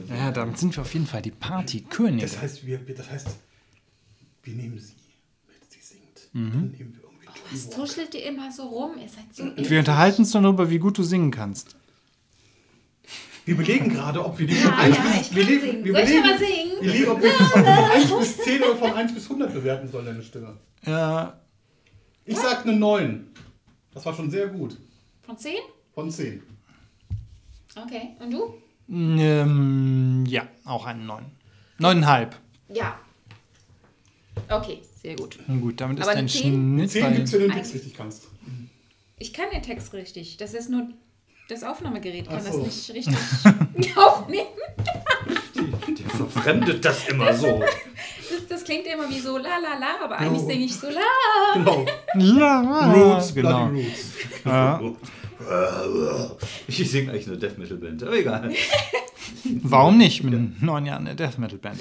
Ja, damit sind wir auf jeden Fall die Partykönige. Das heißt, wir, das heißt, wir nehmen sie, wenn sie singt. Mhm. Dann nehmen wir Was tuschelt ihr immer so rum? Ihr seid so Wir unterhalten uns nur darüber, wie gut du singen kannst. Wir belegen gerade, ob wir die Ja, von 1 ja, bis, ich wir singen. wir singen? wir legen, ob wir von 1 bis 10 oder von 1 bis 100 bewerten sollen, deine Stimme. Ja, Ich sag eine 9. Das war schon sehr gut. Von 10? Von 10. Okay. Und du? ähm, ja, auch einen neun. Neuneinhalb. Ja. Okay, sehr gut. Na Gut, damit ist Aber dein eine Zehn? Schnitt 10 bei... gibt es, wenn du den Text richtig kannst. Ich kann den Text richtig. Das ist nur das Aufnahmegerät kann so. das nicht richtig aufnehmen. Der verfremdet das immer so. Das, das klingt immer wie so la la la, aber eigentlich singe ich so la. Genau. Ja, Roots, genau. Bloody Roots. Ja. Ich singe eigentlich eine Death Metal Band, aber egal. Warum nicht mit neun Jahren eine Death Metal Band?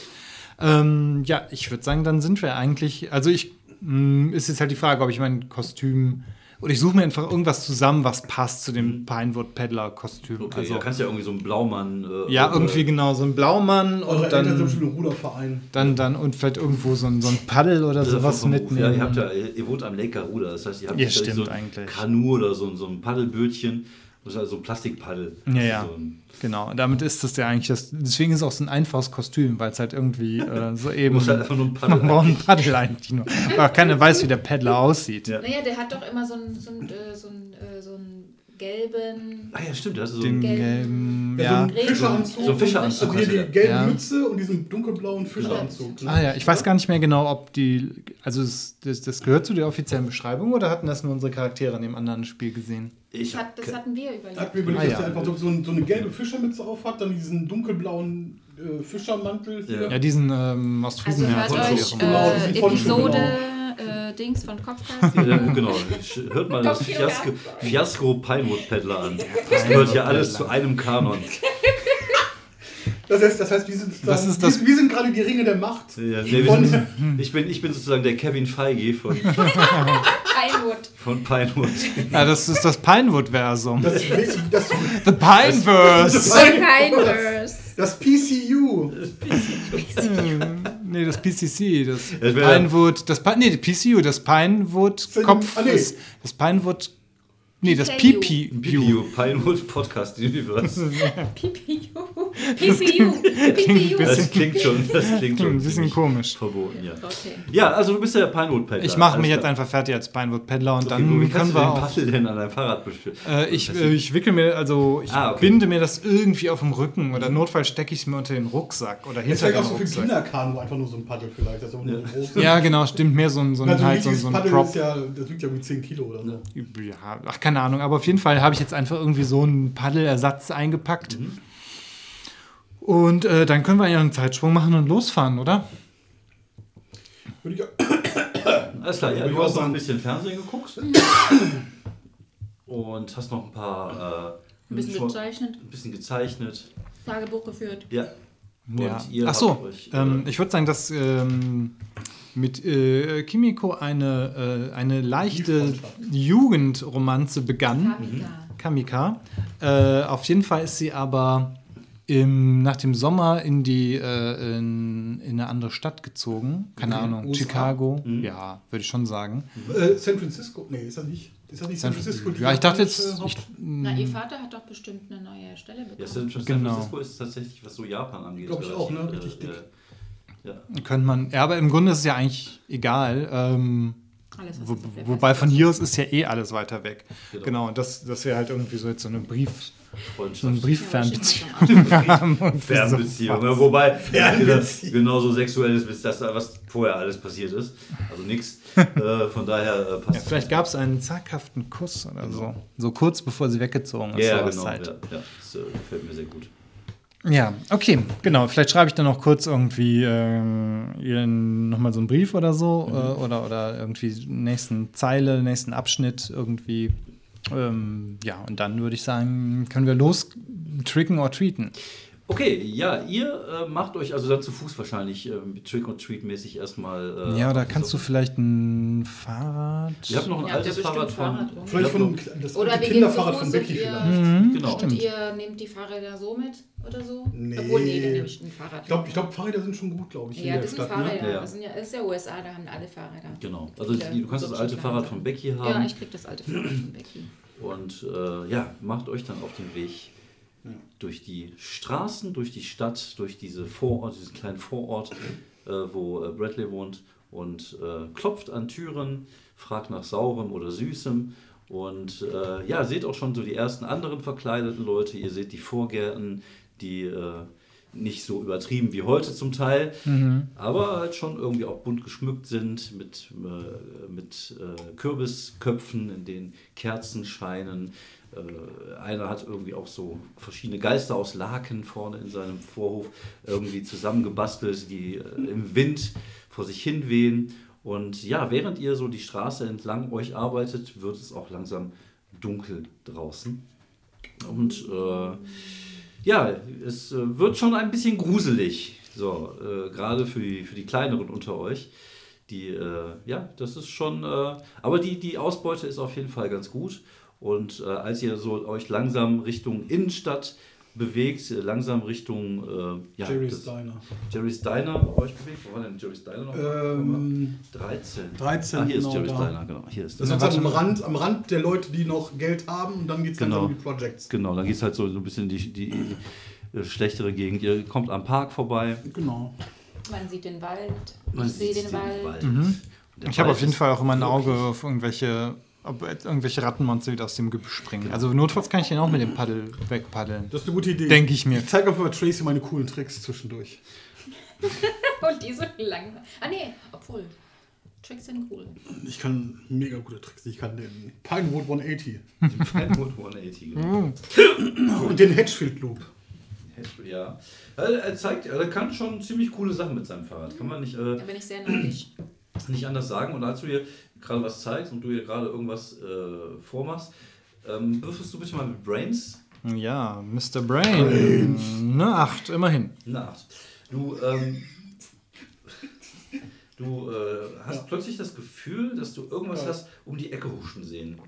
Ähm, ja, ich würde sagen, dann sind wir eigentlich. Also ich mh, ist jetzt halt die Frage, ob ich mein Kostüm oder ich suche mir einfach irgendwas zusammen, was passt zu dem Pinewood Peddler Kostüm. Okay, also ja, kannst ja irgendwie so einen Blaumann. Äh, ja, äh, irgendwie genau so ein Blaumann Eure und Eltern sind dann, bestimmt ein Ruderverein. dann dann und vielleicht irgendwo so ein, so ein Paddel oder Das sowas mitnehmen. Ja, ihr, habt ja, ihr wohnt am Lake Garuda, das heißt, ihr habt Ja, stimmt so ein eigentlich. Kanu oder so, ein- so ein Paddelbötchen. Das ist also ein Plastikpaddel. Ja, ja. So ein, Genau, und damit ist das ja eigentlich das. Deswegen ist es auch so ein einfaches Kostüm, weil es halt irgendwie äh, so eben. musst halt einfach nur ein Paddel. Man braucht ein Paddel eigentlich nur. Weil auch keiner weiß, wie der Paddler aussieht. Ja. Naja, der hat doch immer so einen so einen, äh, so einen, äh, so einen gelben. Ah ja, stimmt, ist so Den ein Gelb. gelben. Ja, Ja. so Fischeranzug. So Fischeranzug Also hier die gelbe Ja. Mütze und diesen dunkelblauen Fischeranzug. ne? Ah ja, ich weiß gar nicht mehr genau, ob die. Also das, das gehört zu der offiziellen Beschreibung oder hatten das nur unsere Charaktere in dem anderen Spiel gesehen? Ich Das, hat, das hatten wir überlegt. Hat mir überlegt, Ah, dass ja. der einfach so, so, ein- so eine gelbe Fischermütze auf hat, dann diesen dunkelblauen äh, Fischermantel. hier. Ja, diesen ähm, aus Also hört euch Genau, äh, voll Episode äh, Dings von Kopfcast. Ja, genau. Hört mal das Fiasko. Fiasko Pinewood Paddler an. Das gehört ja alles zu einem Kanon. Das heißt, das heißt, wir sind, Das ist das- wir, wir sind gerade die Ringe der Macht. Ja, nee, sind, ich, bin, ich bin sozusagen der Kevin Feige von, Pinewood. von Pinewood. Ja, das ist das Pinewood-Versum. Das, das, The Pineverse! Pineverse. das PCU. Nee, das PCC, das Das Pinewood, das nee, das PCU, das Pinewood Kopf Ah, nee. ist das Pinewood Nee, das PPU. PPU. PPU, Pinewood Podcast Universe. PPU. PPU. Das klingt schon, das klingt schon Ein bisschen komisch. verboten, ja. Okay. Ja, also du bist ja der Pinewood Paddler. Ich mache mich jetzt einfach fertig als Pinewood Peddler und Okay, dann wie kannst können du wir den auch. Paddel denn an deinem Fahrrad bestellen? Äh, ich, äh, ich wickel mir, also ich Ah, okay. binde mir das irgendwie auf dem Rücken oder notfalls stecke ich es mir unter den Rucksack oder hinter den auch so für Rucksack. Kinderkanu einfach nur so ein Paddel vielleicht. Ja, genau, stimmt. Mehr so ein, so ein, ein halt so, ein- richtiges so ein Paddel Prop. ist ja, das wiegt ja wie 10 Kilo oder so. Ja, ach, keine Ahnung. Aber auf jeden Fall habe ich jetzt einfach irgendwie so einen Paddelersatz eingepackt. Mhm. Und äh, dann können wir einen Zeitsprung machen und losfahren, oder? Würde ich, Alles klar, ja, du hast noch ein bisschen Fernsehen geguckt. Und hast noch ein paar. Äh, Ein bisschen schon- gezeichnet, Ein bisschen gezeichnet. Tagebuch geführt. Ja. Und Ja. ihr Ach so, euch, äh, ähm, ich würde sagen, dass ähm, mit äh, Kimiko eine, äh, eine leichte. Jugendromanze begann. Kamika. Kamika. Äh, auf jeden Fall ist sie aber im, nach dem Sommer in die äh, in, in eine andere Stadt gezogen. Keine Ahnung, USA? Chicago. Mhm. Ja, würde ich schon sagen. äh, San Francisco? Nee, ist das nicht? Ist das nicht San Francisco? ja, ich dachte jetzt. Ich, Na, ihr Vater hat doch bestimmt eine neue Stelle Ja, bekommen. San San Genau. Francisco ist tatsächlich, was so Japan angeht. Glaub ich auch, ne? relativ, Richtig dick. Äh, ja. könnte man. Ja, aber im Grunde ist es ja eigentlich egal. Ähm, Alles, was Wo, wobei von hier aus ist ja eh alles weiter weg. Genau. Genau, und das, dass wir halt irgendwie so jetzt so eine Brief, so eine. Brieffernbeziehung Ja, so Fernbeziehung. fast- ne? Wobei, Fernbeziehung. genauso sexuell ist, bis das, was vorher alles passiert ist. Also nichts. Äh, von daher äh, passt Ja, vielleicht gab es einen zaghaften Kuss oder so. So kurz bevor sie weggezogen ist. Ja, ja, genau. halt. Ja, ja, das äh, gefällt mir sehr gut. Ja, okay, genau. Vielleicht schreibe ich dann noch kurz irgendwie ihr nochmal so einen Brief oder so Mhm. äh, oder, oder irgendwie nächsten Zeile, nächsten Abschnitt irgendwie. Ähm, ja, und dann würde ich sagen, können wir los tricken or treaten. Okay, ja, ihr äh, macht euch also dann zu Fuß wahrscheinlich ähm, Trick or Treat mäßig erstmal. Äh, ja, die kannst du Suche. vielleicht ein Fahrrad? Ihr habt noch ein ja altes Fahrrad von. Fahrrad. Vielleicht von das Oder alte wir gehen Kinderfahrrad von Becky und ihr- vielleicht. Mhm, Genau. Und stimmt. ihr nehmt die Fahrräder so mit oder so? Nee. Obwohl, nee, dann nehme ich ein Fahrrad. Ich glaube, ich glaub, Fahrräder sind schon gut, glaube ich. ja, das sind Stadt, Fahrräder. Ne? Ja. Das, sind ja, das ist ja USA, da haben alle Fahrräder. Genau. Also Viele du kannst das so alte Fahrrad von Becky haben. Ja, ich krieg das alte Fahrrad von Becky. Und äh, ja, macht euch dann auf den Weg Ja. durch die Straßen, durch die Stadt, durch diese Vorort, diesen kleinen Vorort, äh, wo äh, Bradley wohnt und äh, klopft an Türen, fragt nach saurem oder süßem und äh, ja, seht auch schon so die ersten anderen verkleideten Leute. Ihr seht die Vorgärten, die äh, nicht so übertrieben wie heute zum Teil, aber halt schon irgendwie auch bunt geschmückt sind mit, äh, mit äh, Kürbisköpfen, in denen Kerzen scheinen. Äh, einer hat irgendwie auch so verschiedene Geister aus Laken vorne in seinem Vorhof irgendwie zusammengebastelt, die äh, im Wind vor sich hin wehen. Und ja, während ihr so die Straße entlang euch arbeitet, wird es auch langsam dunkel draußen. Und äh, ja, es äh, wird schon ein bisschen gruselig. So, äh, gerade für die, für die kleineren unter euch. Die, äh, ja, das ist schon, aber die, die Ausbeute ist auf jeden Fall ganz gut. Und äh, als ihr so euch langsam Richtung Innenstadt bewegt, langsam Richtung äh, ja, Jerry's das- Diner. Jerry's Diner euch bewegt. Wo war denn Jerry's Diner noch? Ähm, 13. 13, Ah, hier ist genau, Jerry's da. Diner, genau. Hier ist Das das. ist sozusagen am Rand, am Rand der Leute, die noch Geld haben und dann geht es Genau. langsam um die Projects. Genau, dann geht es halt so, so ein bisschen in die, die, die äh, schlechtere Gegend. Ihr kommt am Park vorbei. Genau. Man sieht den Wald, Man ich sehe sieht den Wald. Und der Ich habe Wald auf jeden ist Fall auch immer ein Auge auf irgendwelche, ob irgendwelche Rattenmonster wieder aus dem Gebüsch springen. Also notfalls kann ich den auch mit dem Paddel wegpaddeln. Das ist eine gute Idee. Denke ich mir. Ich zeige einfach mal Tracy meine coolen Tricks zwischendurch. Und die so lang. Ah, nee, obwohl. Tricks sind cool. Ich kann mega gute Tricks. Ich kann den Pinewood 180 Pinewood 180, genau. und den Hedgefield Loop. Ja. Also er zeigt, er kann schon ziemlich coole Sachen mit seinem Fahrrad. Kann man nicht, äh, Da bin ich sehr neidisch. nicht anders sagen. Und als du hier gerade was zeigst und du hier gerade irgendwas äh, vormachst, ähm, würfelst du bitte mal mit Brains Ja, Mr. Brain. Eine 8, immerhin. eine Acht. Du, ähm, du äh, hast plötzlich das Gefühl, dass du irgendwas Ja. hast um die Ecke huschen sehen.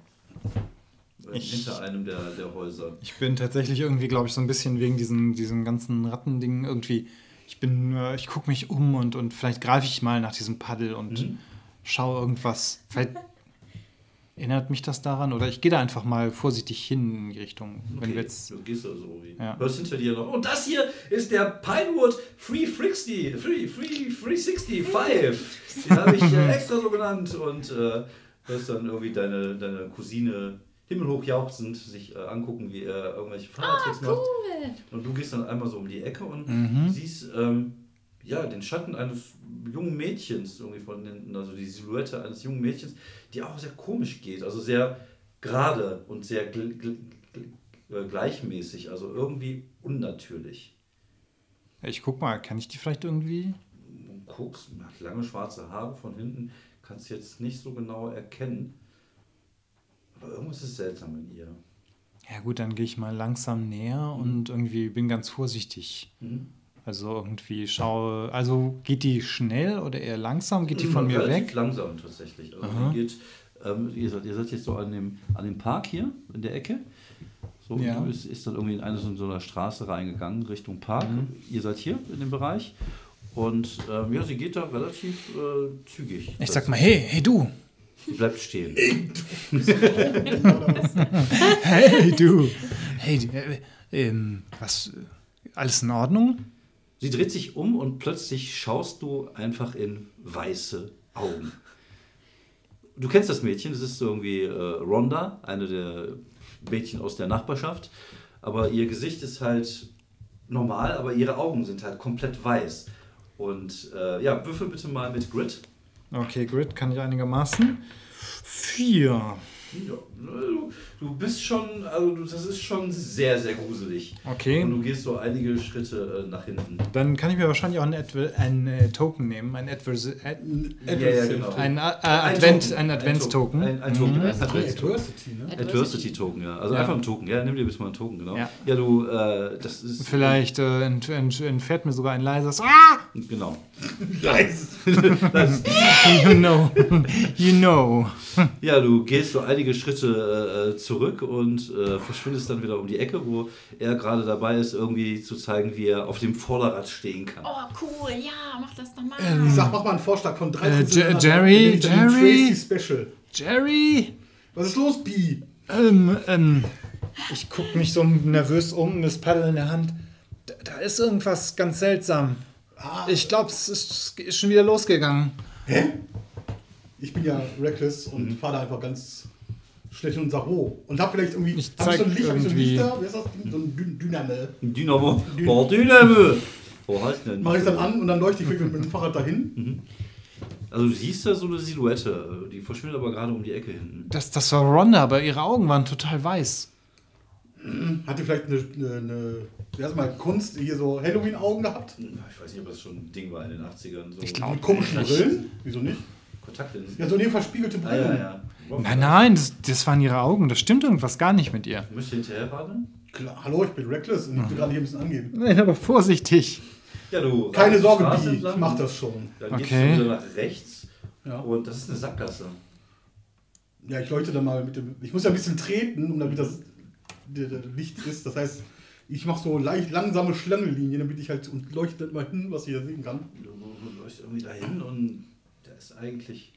Äh, Ich- Hinter einem der, der Häuser. Ich bin tatsächlich irgendwie, glaube ich, so ein bisschen wegen diesen, diesen ganzen Rattendingen irgendwie. Ich bin, äh, ich gucke mich um und, und vielleicht greife ich mal nach diesem Paddel und Mhm. Schaue irgendwas. Vielleicht erinnert mich das daran oder ich gehe da einfach mal vorsichtig hin in die Richtung. Wenn wir jetzt. du gehst also wie. Ja. Hörst hinter dir noch. Und das hier ist der Pinewood 360, 3, 3, 365. Die habe ich äh, extra so genannt. Und äh, hörst dann irgendwie deine, deine Cousine himmelhoch jauchzend sich äh, angucken, wie er irgendwelche Fahrradtricks macht. Cool. Und du gehst dann einmal so um die Ecke und Mhm. siehst ähm, ja, den Schatten eines jungen Mädchens irgendwie von hinten, also die Silhouette eines jungen Mädchens, die auch sehr komisch geht, also sehr gerade und sehr gl gl gl äh, gleichmäßig, also irgendwie unnatürlich. Ich guck mal, kann ich die vielleicht irgendwie. Guckst, hat lange schwarze Haare von hinten, kannst jetzt nicht so genau erkennen. Aber irgendwas ist seltsam in ihr. Ja, gut, dann gehe ich mal langsam näher und irgendwie bin ganz vorsichtig. Mhm. Also irgendwie schaue. Also geht die schnell oder eher langsam? Geht die von mir Relativ weg? langsam tatsächlich. Also Aha. die geht, ähm, ihr, seid, ihr seid jetzt so an dem, an dem Park hier in der Ecke. So, Ja. du ist, ist dann irgendwie in eine so, so einer Straße reingegangen Richtung Park. Mhm. Ihr seid hier in dem Bereich. Und ähm, ja, sie geht da relativ äh, zügig. Ich sag mal, hey, hey du! Sie bleibt stehen. Hey du! Hey, äh, ähm, was? äh, Alles in Ordnung? Sie dreht sich um und plötzlich schaust du einfach in weiße Augen. Du kennst das Mädchen, das ist irgendwie äh, Rhonda, eine der Mädchen aus der Nachbarschaft. Aber ihr Gesicht ist halt normal, aber ihre Augen sind halt komplett weiß. Und äh, ja, würfel bitte mal mit Grit. Okay, Grid kann ich einigermaßen. Vier. Ja, du, du bist schon, also du- das ist schon sehr, sehr gruselig. Okay. Und du gehst so einige Schritte äh, nach hinten. Dann kann ich mir wahrscheinlich auch ein, Adver ein äh, Token nehmen. Ein, Adverse Ad Ja, ja, genau. ein, äh, Advent, Token. ein Advents-Token. Ein, ein Token. Ein Advents Adversity, ne? Adversity Token, ja. Also Ja. einfach ein Token. Ja, nimm dir bitte mal einen Token, genau. Ja. Ja, du, äh, das ist. Vielleicht äh, ent, ent, entfährt mir sogar ein leises. Genau. Nice. Das, You know. you know. ja, du gehst so einige Schritte äh, zurück und äh, verschwindest dann wieder um die Ecke, wo er gerade dabei ist, irgendwie zu zeigen, wie er auf dem Vorderrad stehen kann. Oh, cool, ja, mach das nochmal. Ich sag, mach mal einen Vorschlag von drei Äh. Jerry, Jerry. Tracy Special. Jerry! Was ist los, Bi? Ähm, ähm, ich guck mich so nervös um, das Paddel in der Hand. Da, da ist irgendwas ganz seltsam. Ich glaube, es ist, ist schon wieder losgegangen. Ich bin ja reckless und Mhm. fahre da einfach ganz schlecht und sag, oh. Und hab vielleicht irgendwie. Ich hab ich so ein zeig Licht, hab ich so ein irgendwie- Lichter? Wie heißt das? So ein Dyn Dynamo. Dynamo. Boah, Dynamo. Wo heißt denn? Mach ich dann an und dann leuchte ich wirklich mit dem Fahrrad dahin. Mhm. Also du siehst da so eine Silhouette, die verschwindet aber gerade um die Ecke hinten. Das, das war Rhonda, aber ihre Augen waren total weiß. Hat die vielleicht eine, eine, eine erstmal Kunst, hier so Halloween-Augen gehabt? Ich weiß nicht, ob das schon ein Ding war in den 80ern. So Ich glaub, Mit komischen Brillen? Wieso nicht? Kontaktlinsen. Ja, so nee, verspiegelte Ah, Brillen. ja, ja. Nein, nein, das, das waren ihre Augen. Das stimmt irgendwas gar nicht mit ihr. Müsst ihr hinterher warten? Klar, hallo, ich bin Reckless und ich will gerade hier ein bisschen angeben. Nein, aber vorsichtig. Ja, du. Keine Sorge, Bi, ich mach das schon. Dann Okay. gehst du wieder nach rechts Ja. und das ist eine Sackgasse. Ja, ich leuchte da mal mit dem. Ich muss ja ein bisschen treten, um damit das Licht ist. Das heißt, ich mache so leicht langsame Schlangenlinien, damit ich halt und leuchte mal hin, was ich da sehen kann. Du, läufst irgendwie dahin und da ist eigentlich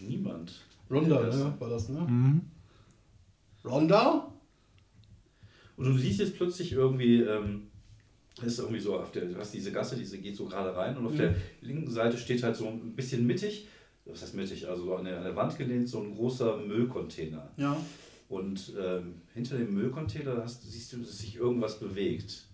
niemand. Ronda, ne? War das, ne? Mhm. Ronda? Und du siehst jetzt plötzlich irgendwie, ähm, ist irgendwie so auf der, du hast diese Gasse, diese geht so gerade rein und auf Mhm. der linken Seite steht halt so ein bisschen mittig, das heißt mittig, also so an der, an der Wand gelehnt, so ein großer Müllcontainer. Ja. Und ähm, hinter dem Müllcontainer hast, siehst du, dass sich irgendwas bewegt.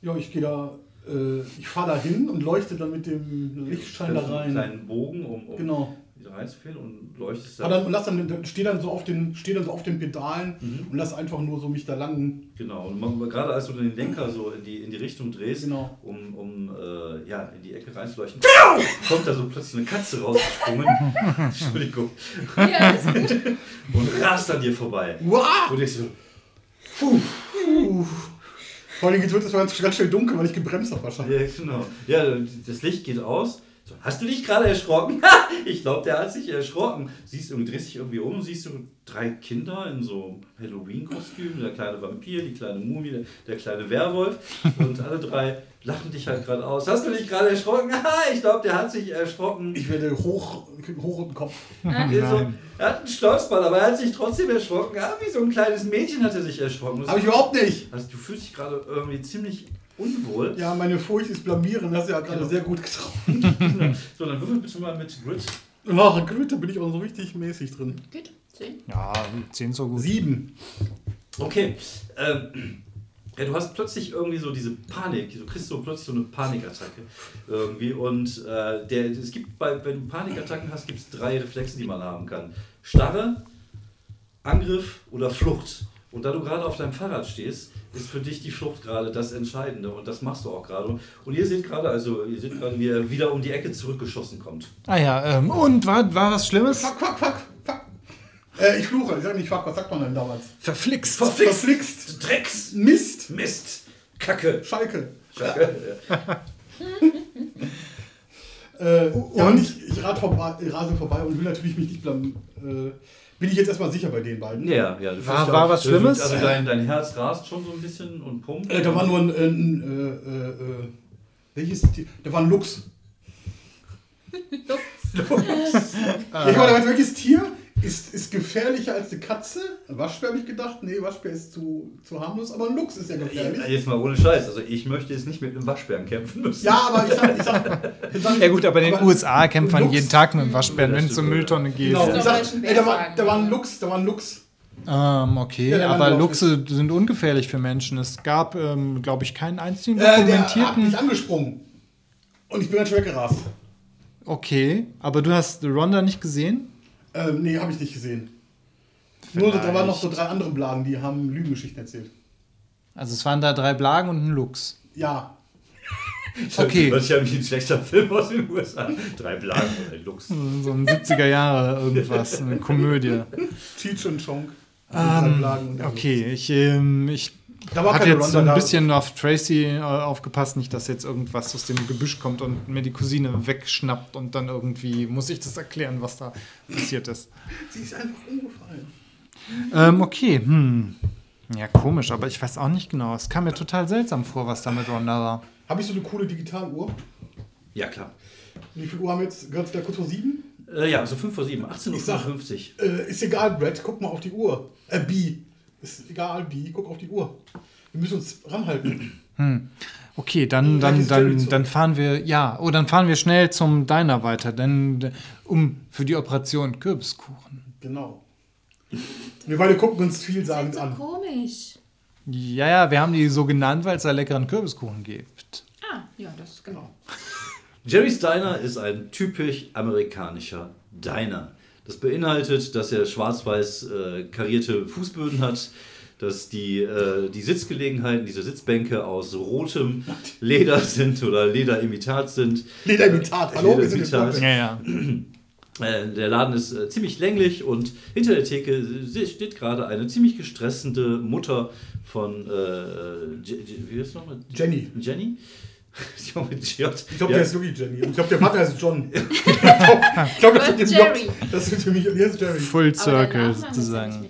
Ja, ich gehe da. Äh, ich fahre da hin und leuchte dann mit dem Lichtschein da rein. Einen kleinen Bogen, um, um Genau. Reinzuführen und leuchtest Aber dann, und lass dann, dann stehe dann so auf den, stehe dann so auf den Pedalen Mhm. und lass einfach nur so mich da lang. Genau, und man, gerade als du den Lenker so in die, in die Richtung drehst, Genau. um, um äh, ja, in die Ecke reinzuleuchten, kommt da so plötzlich eine Katze rausgesprungen. Entschuldigung. Ja, ist gut. Und rast an dir vorbei. Wow! Und ich so, Puh. Puh. Vor allem wird es ganz, ganz schnell dunkel, weil ich gebremst habe wahrscheinlich. ja, genau. Ja, das Licht geht aus. So, hast du dich gerade erschrocken? ich glaube, der hat sich erschrocken. Siehst du, drehst dich irgendwie um, siehst du drei Kinder in so Halloween-Kostümen, der kleine Vampir, die kleine Mumie, der, der kleine Werwolf. Und alle drei lachen dich halt gerade aus. Hast du dich gerade erschrocken? ich glaube, der hat sich erschrocken. Ich werde hoch, einen hochroten Kopf. Er so, er hat einen Stolzball, aber er hat sich trotzdem erschrocken. Ja, wie so ein kleines Mädchen hat er sich erschrocken. Habe ich überhaupt nicht. also, du fühlst dich gerade irgendwie ziemlich unwohl. Ja, meine Furcht ist blamieren. Das hast du ja gerade sehr gut getragen. So, dann würfel bitte mal mit Grit. Ach, gut, da bin ich auch so richtig mäßig drin. Gut, zehn. Ja, 10 so gut. Sieben. Okay. Ähm, ja, du hast plötzlich irgendwie so diese Panik, du kriegst so plötzlich so eine Panikattacke irgendwie und äh, der, es gibt bei, wenn du Panikattacken hast, gibt es drei Reflexe, die man haben kann. Starre, Angriff oder Flucht. Und da du gerade auf deinem Fahrrad stehst, ist für dich die Flucht gerade das Entscheidende und das machst du auch gerade. Und ihr seht gerade, also ihr seht gerade, wie er wieder um die Ecke zurückgeschossen kommt. Ah ja, ähm, und war, war was Schlimmes? Fuck, fuck, fuck, fuck. Äh, ich fluche. Ich sage nicht fuck, was sagt man denn damals? Verflixt. Verflixt. Drecks! Mist. Mist! Kacke! Schalke. Kacke. Äh, ja, Und? und ich, ich vorbei, rase vorbei und will natürlich mich nicht blamieren. Äh, bin ich jetzt erstmal sicher bei den beiden? Ja, ja. War- war auch- was Schlimmes? Also dein, dein Herz rast schon so ein bisschen und pumpt. Äh, da war nur ein, äh, ein äh, äh, äh, welches Tier? Da war ein Luchs. Ah. Ich meine, welches Tier ist, ist gefährlicher als eine Katze? Ein Waschbär habe ich gedacht. Nee, Waschbär ist zu, zu harmlos, aber ein Luchs ist ja gefährlich. Ja, Jetzt mal ohne Scheiß. Also ich möchte jetzt nicht mit einem Waschbären kämpfen müssen. Ja, aber ich sag, ich sag, ich sag Ja gut, aber in den aber USA kämpft man Luchs- jeden Tag mit dem Waschbären, Ja, wenn es zur Mülltonne geht. Genau, ich sag, ich einen ey, da, war, da war ein? Luchs, da war ein Luchs. Ähm, okay, Ja, aber Luchse sind ungefährlich für Menschen. Es gab, ähm, glaube ich, keinen einzigen Äh, der hat dokumentierten. mich angesprungen. Und ich bin ganz schön weggerast. okay, aber du hast Ronda nicht gesehen? Ähm, nee, habe ich nicht gesehen. Nur da Vielleicht. waren noch so drei andere Blagen, die haben Lügengeschichten erzählt. Also es waren da drei Blagen und ein Luchs. Ja. Okay. Das ist ja wie ein schlechter Film aus den USA. Drei Blagen und ein Luchs. So ein 70er Jahre irgendwas, eine Komödie. Cheech und Chong. drei Blagen und der Okay, ich, ähm, ich Da war habe keine jetzt so ein da. bisschen auf Tracy äh, aufgepasst, nicht, dass jetzt irgendwas aus dem Gebüsch kommt und mir die Cousine wegschnappt und dann irgendwie muss ich das erklären, was da passiert ist. Sie ist einfach umgefallen. Ähm, okay, hm. Ja, komisch, aber ich weiß auch nicht genau. Es kam mir total seltsam vor, was da mit Ronda war. Habe ich so eine coole Digitaluhr? Ja, klar. Wie viel Uhr haben wir jetzt? Ganz da kurz vor sieben? Äh, ja, so 5 vor 7, 18.55 Ich sag- Uhr. Äh, ist egal, Brad, guck mal auf die Uhr. Äh, B. Ist egal, B, guck auf die Uhr. Wir müssen uns ranhalten. Okay, dann, dann, dann, dann fahren wir, ja, oh, dann fahren wir schnell zum Diner weiter, denn um für die Operation Kürbiskuchen. Genau. Wir beide gucken uns vielsagend ist so an. komisch. Ja, ja, wir haben die so genannt, weil es da leckeren Kürbiskuchen gibt. Ah, ja, das ist genau. Jerry's Diner ist ein typisch amerikanischer Diner. Das beinhaltet, dass er schwarz-weiß äh, karierte Fußböden hat, dass die, äh, die Sitzgelegenheiten, diese Sitzbänke aus rotem Leder sind oder Lederimitat sind. Lederimitat, hallo, wir sind jetzt Lederimitat. Ja, ja. Äh, Der Laden ist äh, ziemlich länglich und hinter der Theke steht gerade eine ziemlich gestressende Mutter von, äh, Je- Je- wie heißt nochmal? Jenny. Jenny? Ich glaube, mit J. Ich glaube, Ja. der ist wirklich Jenny. Ich glaube, der Vater heißt John. ich glaube, das dem Jerry. Das ist für mich, der ist Jerry. Full Circle ist sozusagen.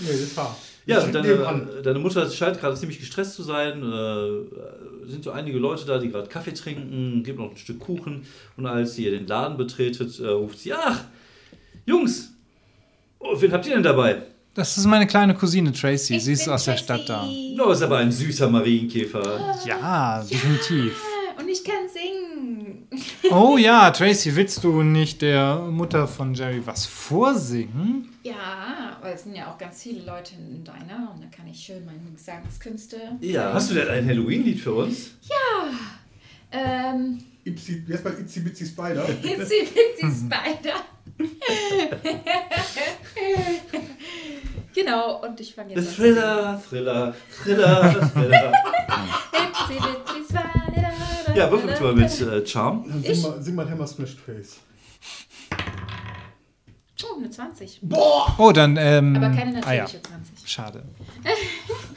Nee, das ist wahr. Ja, deine, deine Mutter scheint gerade ziemlich gestresst zu sein. Äh, sind so einige Leute da, die gerade Kaffee trinken, gibt noch ein Stück Kuchen. Und als sie den Laden betretet, äh, ruft sie: Ach, Jungs, oh, wen habt ihr denn dabei? Das ist meine kleine Cousine Tracy. Sie ist aus der Stadt da. Oh, ist aber ein süßer Marienkäfer. Ja, definitiv. Und ich kann singen. Oh ja, Tracy, willst du nicht der Mutter von Jerry was vorsingen? Ja, weil es sind ja auch ganz viele Leute in deiner und da kann ich schön meine Gesangskünste. Ja, hast du denn ein Halloween-Lied für uns? Ähm, Ipsi, wie heißt mal Itzy Bitsy Spider? Itsy Bitsy Spider. genau, und ich fange jetzt an. Thriller, Thriller, Thriller, Thriller. Spider. Ja, würfel bitte mal mit äh, Charm. Dann sing mal, sing mal Hammer Smashed Face. Oh, eine 20. Boah! Oh, dann, ähm. Aber keine ah, ja. natürliche 20. Schade.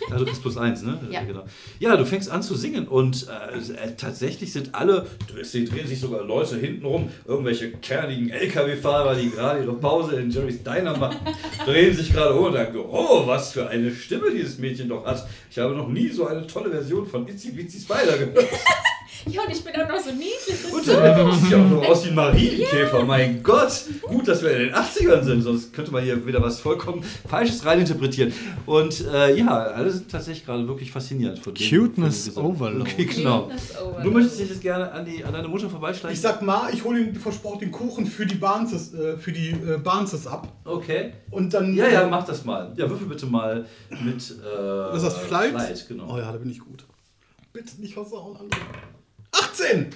Ja, du kriegst plus eins, ne? Ja. Genau. ja, du fängst an zu singen und äh, äh, tatsächlich sind alle, es drehen sich sogar Leute hintenrum, irgendwelche kernigen LKW-Fahrer, die gerade ihre Pause in Jerry's Diner machen, drehen sich gerade um und sagen, oh, was für eine Stimme dieses Mädchen doch hat. Ich habe noch nie so eine tolle Version von Itzy Bitsy Spider gehört. Ja, und ich bin auch noch so niedlich. Und dann sieht ja auch noch aus wie ein Marienkäfer, mein Gott. Gut, dass wir in den 80ern sind, sonst könnte man hier wieder was vollkommen Falsches reininterpretieren. Und äh, ja, alle sind tatsächlich gerade wirklich faszinierend von dem. Cuteness von. Overload. Okay, genau. Cuteness Overload. Du möchtest dich jetzt gerne an, die, an deine Mutter vorbeischleichen? Ich sag mal, ich hole den versprochen den Kuchen für die Barnses, äh, für die äh, Barnses ab. Okay. Und dann. Ja, ja, mach das mal. Ja, würfel bitte mal mit. Äh, Das ist das Flight? Flight, genau. Oh ja, da bin ich gut. Bitte nicht versauen, andere. 18!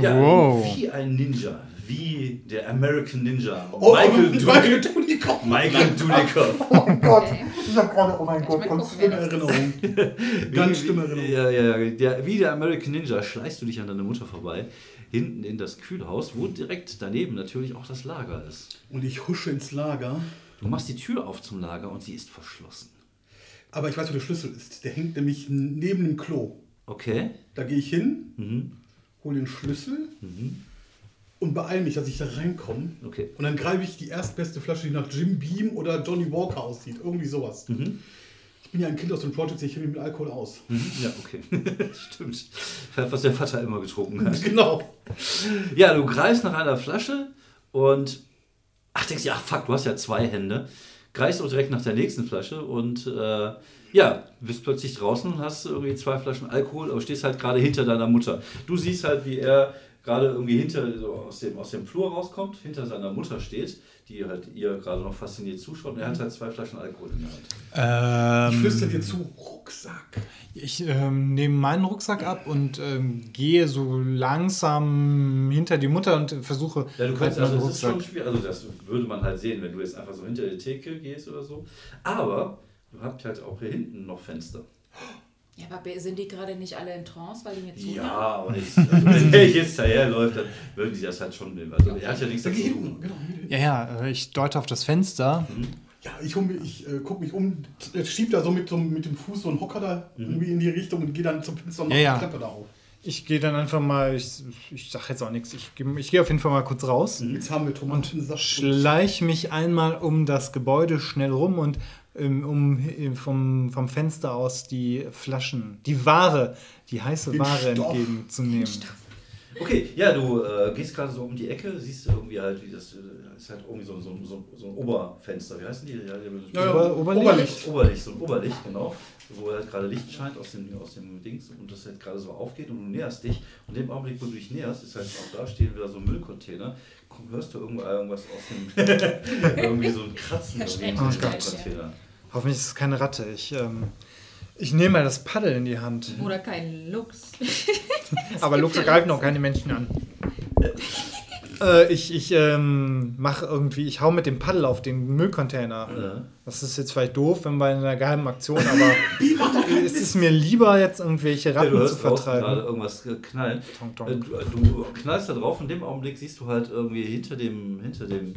Ja, Wow. wie ein Ninja. Wie der American Ninja. Oh, Michael Michael Dudikoff. Michael Dudikoff. Oh mein Gott. Okay. Ich hab gerade, oh mein Gott, ganz schlimme Erinnerung. Ganz schlimme Erinnerung. Ja, ja, ja. Der, wie der American Ninja schleichst du dich an deine Mutter vorbei, hinten in das Kühlhaus, wo direkt daneben natürlich auch das Lager ist. Und ich husche ins Lager. Du machst die Tür auf zum Lager und sie ist verschlossen. Aber ich weiß, wo der Schlüssel ist. Der hängt nämlich neben dem Klo. Okay? Da gehe ich hin, Mhm. hole den Schlüssel und beeile mich, dass ich da reinkomme. Okay. Und dann greife ich die erstbeste Flasche, die nach Jim Beam oder Johnny Walker aussieht. Irgendwie sowas. Ich bin ja ein Kind aus den Projects, ich kenne mich mit Alkohol aus. Mhm. Ja, okay. Stimmt. Was der Vater immer getrunken hat. Genau. Ja, du greifst nach einer Flasche und ach, denkst dir, ach fuck, du hast ja zwei Hände. Greifst auch direkt nach der nächsten Flasche und äh, ja, bist plötzlich draußen und hast irgendwie zwei Flaschen Alkohol, aber stehst halt gerade hinter deiner Mutter. Du siehst halt, wie er gerade irgendwie hinter, so aus, dem, aus dem Flur rauskommt, hinter seiner Mutter steht, die halt ihr gerade noch fasziniert zuschaut und er hat halt zwei Flaschen Alkohol in der Hand. Ich Ähm, flüstere dir zu, Rucksack. ich ähm, nehme meinen Rucksack ab und ähm, gehe so langsam hinter die Mutter und versuche Ja, du kannst, halt also meinen das ist schon schwierig, also das würde man halt sehen, wenn du jetzt einfach so hinter der Theke gehst oder so. Aber du habt halt auch hier hinten noch Fenster. Ja, aber sind die gerade nicht alle in Trance, weil die mir zuhören? Ja, aber ich, also wenn er jetzt daherläuft, dann würden die das halt schon nehmen. Also er hat ja nichts Da dazu tun. Genau. Ja, ja, äh, ich deute auf das Fenster. Ja, ich, ich äh, gucke mich um, schieb da so mit, so mit dem Fuß so einen Hocker da irgendwie in die Richtung und gehe dann zum Fenster und mach Ja, ja. die Treppe da auf. Ich gehe dann einfach mal, ich, ich sag jetzt auch nichts, ich, ich gehe auf jeden Fall mal kurz raus. Jetzt haben wir Tomatensaft. und- Schleich mich einmal um das Gebäude schnell rum und um äh, vom, vom Fenster aus die Flaschen, die Ware, die heiße Den Ware Stoff. entgegenzunehmen. Okay, ja, du äh, gehst gerade so um die Ecke, siehst irgendwie halt, wie das äh, ist halt irgendwie so, so, so, so ein Oberfenster. Wie heißen die? Ja, die Ja, Ober- Oberlicht? Oberlicht. Oberlicht, so ein Oberlicht, genau. Wo halt gerade Licht scheint aus dem, aus dem Dings und das halt gerade so aufgeht und du näherst dich. Und in dem Augenblick, wo du dich näherst, ist halt auch da stehen wieder so Müllcontainer. Hörst du irgendwo irgendwas aus dem. irgendwie so ein Kratzen irgendwie in Oh Gott. Hoffentlich ist es keine Ratte. Ich, ähm, ich nehme mal das Paddel in die Hand. Oder kein Lux. Aber Luxe greifen auch keine Menschen an. Äh, ich ich ähm, mache irgendwie, ich hau mit dem Paddel auf den Müllcontainer. Ja. Das ist jetzt vielleicht doof, wenn wir in einer geheimen Aktion, aber es ist mir lieber, jetzt irgendwelche Ja, Ratten du zu draußen gerade vertreiben. irgendwas knallen. Tong, tong. Äh, Du, knallst da drauf, in dem Augenblick siehst du halt irgendwie hinter dem, hinter dem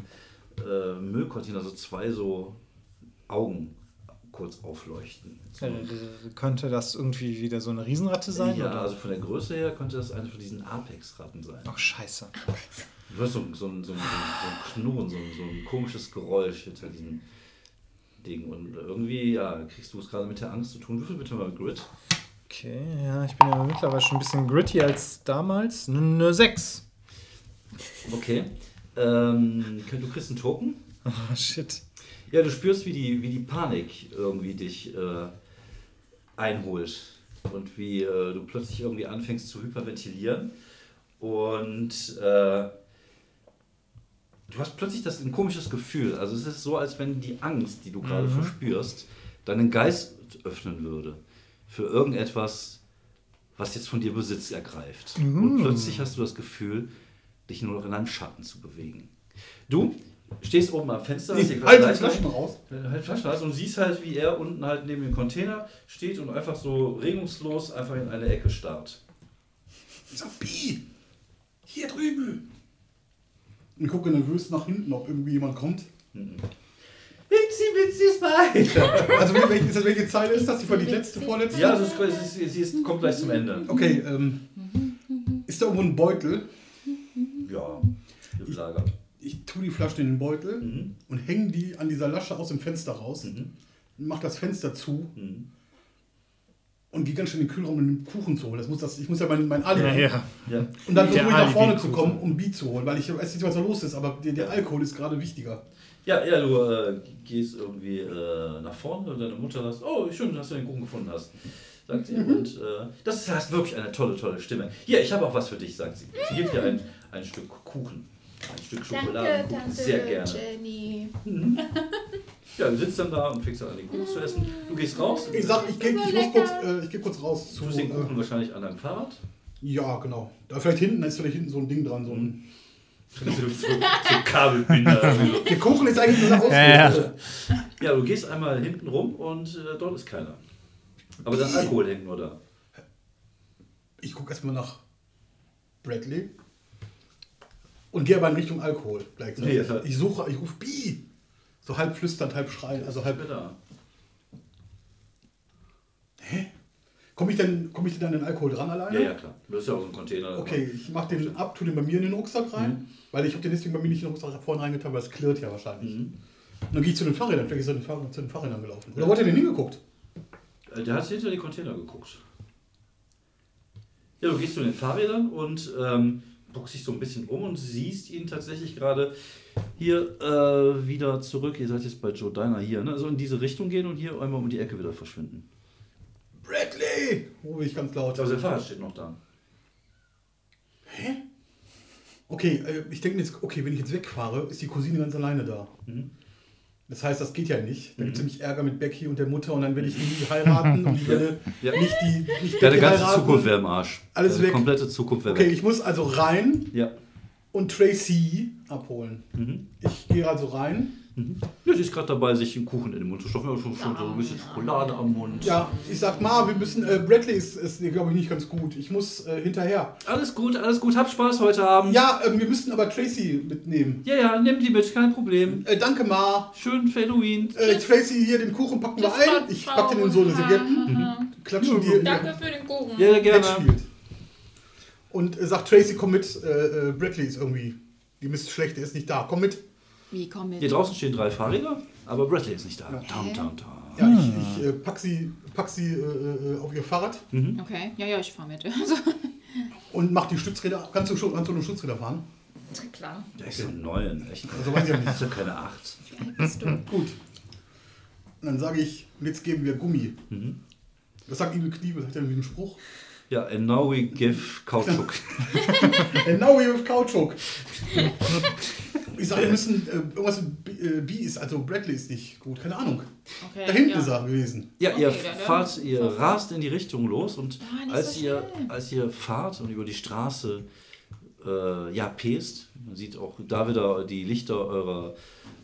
äh, Müllcontainer so zwei so Augen kurz aufleuchten. So. Äh, könnte das irgendwie wieder so eine Riesenratte sein? ja, oder? also von der Größe her könnte das eine von diesen Apex-Ratten sein. Ach, scheiße. Du hörst so, so, ein- so, ein- so, ein Knurren, so, ein- so ein komisches Geräusch hinter diesem Ding. Und irgendwie, ja, kriegst du es gerade mit der Angst zu tun. Würfel bitte mal Grid. Okay, ja, ich bin ja mittlerweile schon ein bisschen gritty als damals. Eine 6. Okay. Ähm, du kriegst einen Token. Oh, shit. Ja, du spürst, wie die, wie die Panik irgendwie dich äh, einholt und wie äh, du plötzlich irgendwie anfängst zu hyperventilieren und äh, du hast plötzlich das ein komisches Gefühl. Also es ist so, als wenn die Angst, die du gerade verspürst, deinen Geist öffnen würde für irgendetwas, was jetzt von dir Besitz ergreift. Und plötzlich hast du das Gefühl, dich nur noch in einem Schatten zu bewegen. Du stehst oben am Fenster, hast hier Halt Flaschen raus. äh, halt Flaschenhals und siehst halt, wie er unten halt neben dem Container steht und einfach so regungslos einfach in eine Ecke starrt. Bi, hier drüben. Und gucke nervös nach hinten, ob irgendwie jemand kommt. Witzi, Witzi, Spy! Also wel- welche, ist das, welche Zeile ist das? Die war die letzte, vorletzte? Ja, das ist, sie, ist, sie ist, kommt gleich zum Ende. Okay, ähm, ist da irgendwo ein Beutel? Ja, gelagert. Ich tue die Flasche in den Beutel Mhm. und hänge die an dieser Lasche aus dem Fenster raus. Mhm. Mach das Fenster zu Mhm. Und gehe ganz schnell in den Kühlraum, um den Kuchen zu holen. Das muss das, ich muss ja mein, mein Alibi. Ja, ja. Ja. Und dann versuche ich nach vorne zu kommen, um Bier zu holen, weil ich weiß nicht, was da los ist, aber der, der Alkohol ist gerade wichtiger. Ja, ja, du äh, gehst irgendwie äh, nach vorne und deine Mutter sagt, oh, schön, dass du den Kuchen gefunden hast. Sagt sie. Und äh, das ist hast wirklich eine tolle, tolle Stimme. Hier, ich habe auch was für dich, sagt sie. Sie gibt dir ein, ein Stück Kuchen. Ein Stück Danke, Schokoladenkuchen. Tante Sehr gerne. Jenny. Ja, du sitzt dann da und fängst an, den Kuchen zu essen. Du gehst raus. Ich sag, ich, geh, ich, muss kurz, äh, ich gehe kurz raus Du zu. tust den Kuchen Äh, wahrscheinlich an deinem Fahrrad. ja, genau. Da vielleicht hinten, da ist vielleicht hinten so ein Ding dran. So ein, so, so, so Kabelbinder. der Kuchen ist eigentlich so eine Ja, Ausrede. ja, du gehst einmal hinten rum und äh, dort ist keiner. Aber dein Alkohol hängt nur da. Ich gucke erstmal nach Bradley und gehe aber in Richtung Alkohol gleichzeitig. Ja. Ich suche, ich rufe Bi. So halb flüsternd, halb schreien. Also halb. Da. Hä? Komme ich, denn- komm ich denn an den Alkohol dran alleine? Ja, ja, klar. Du hast ja auch so einen Container. Okay, ich mache den ab, tue den bei mir in den Rucksack rein, Mhm. weil ich habe den deswegen bei mir nicht in den Rucksack vorne reingetan, weil es klirrt ja wahrscheinlich. Mhm. Und dann gehe ich zu den Fahrrädern, vielleicht ist er zu den Fahrrädern, zu den Fahrrädern gelaufen. Oder wollt ihr denn hingeguckt? Äh, Der hat hinter die Container geguckt. Ja, du gehst zu den Fahrrädern und ähm, guckst dich so ein bisschen um und siehst ihn tatsächlich gerade hier äh, wieder zurück. Ihr seid jetzt bei Joe Diner hier, ne? Also in diese Richtung gehen und hier einmal um die Ecke wieder verschwinden. Bradley! Rufe ich ganz laut. Also der Fahrrad steht noch da. Hä? Okay, äh, ich denke jetzt, okay, wenn ich jetzt wegfahre, ist die Cousine ganz alleine da. Mhm. Das heißt, das geht ja nicht. Da gibt es nämlich Ärger mit Becky und der Mutter und dann werde ich nie heiraten und ich werde Ja. nicht die nicht Deine ganze heiraten. Zukunft wäre im Arsch. Alles Deine weg. komplette Zukunft wäre Okay, weg. ich muss also rein Ja. und Tracy abholen. Mhm. Ich gehe also rein. Mhm. Ja, sie ist gerade dabei, sich einen Kuchen in den Mund zu stopfen. Ja, schon, schon so ein bisschen Schokolade am Mund. Ja, ich sag mal, wir müssen, äh, Bradley ist, ist glaube ich, nicht ganz gut. Ich muss äh, hinterher. Alles gut, alles gut. Hab Spaß heute Abend. Ja, ähm, wir müssen aber Tracy mitnehmen. ja, ja nimm die mit, kein Problem. Äh, danke, Ma. Schön für Halloween. Äh, Tracy, hier den Kuchen packen wir ein. Ich pack den in so eine Serviette. Klatschen dir Danke für den Kuchen. Ja, gerne. spielt. Und äh, sagt Tracy, komm mit. Äh, äh, Bradley ist irgendwie. Die ist schlecht, der ist nicht da. Komm mit. Wie komm mit? Hier draußen stehen drei Fahrräder, aber Bradley ist nicht da. Tam, tam, tam. Ja, ich, ich äh, pack sie, pack sie äh, äh, auf ihr Fahrrad Okay, ja, ja, ich fahr mit. Und mach die Stützräder. Kannst du schon kannst du nur Stützräder fahren? klar. Der ist so ein neuen, echt. Also weiß ich ja nicht. Das ist ja keine Acht. Bist du? Gut. Und dann sage ich, und jetzt geben wir Gummi. Mhm. Das sagt Igel Knie, was sagt er irgendwie einen Spruch? Ja, and now we give Kautschuk. And now we have Kautschuk. Ich sage, wir müssen, äh, irgendwas mit B, äh, B ist, also Bradley ist nicht gut, keine Ahnung. Okay, Da hinten ja. ist er gewesen. Ja, ihr Okay, dann- fahrt, ihr rast in die Richtung los und nicht als, so ihr, als ihr fahrt und über die Straße äh, ja, pest. Man sieht auch da wieder die Lichter eurer,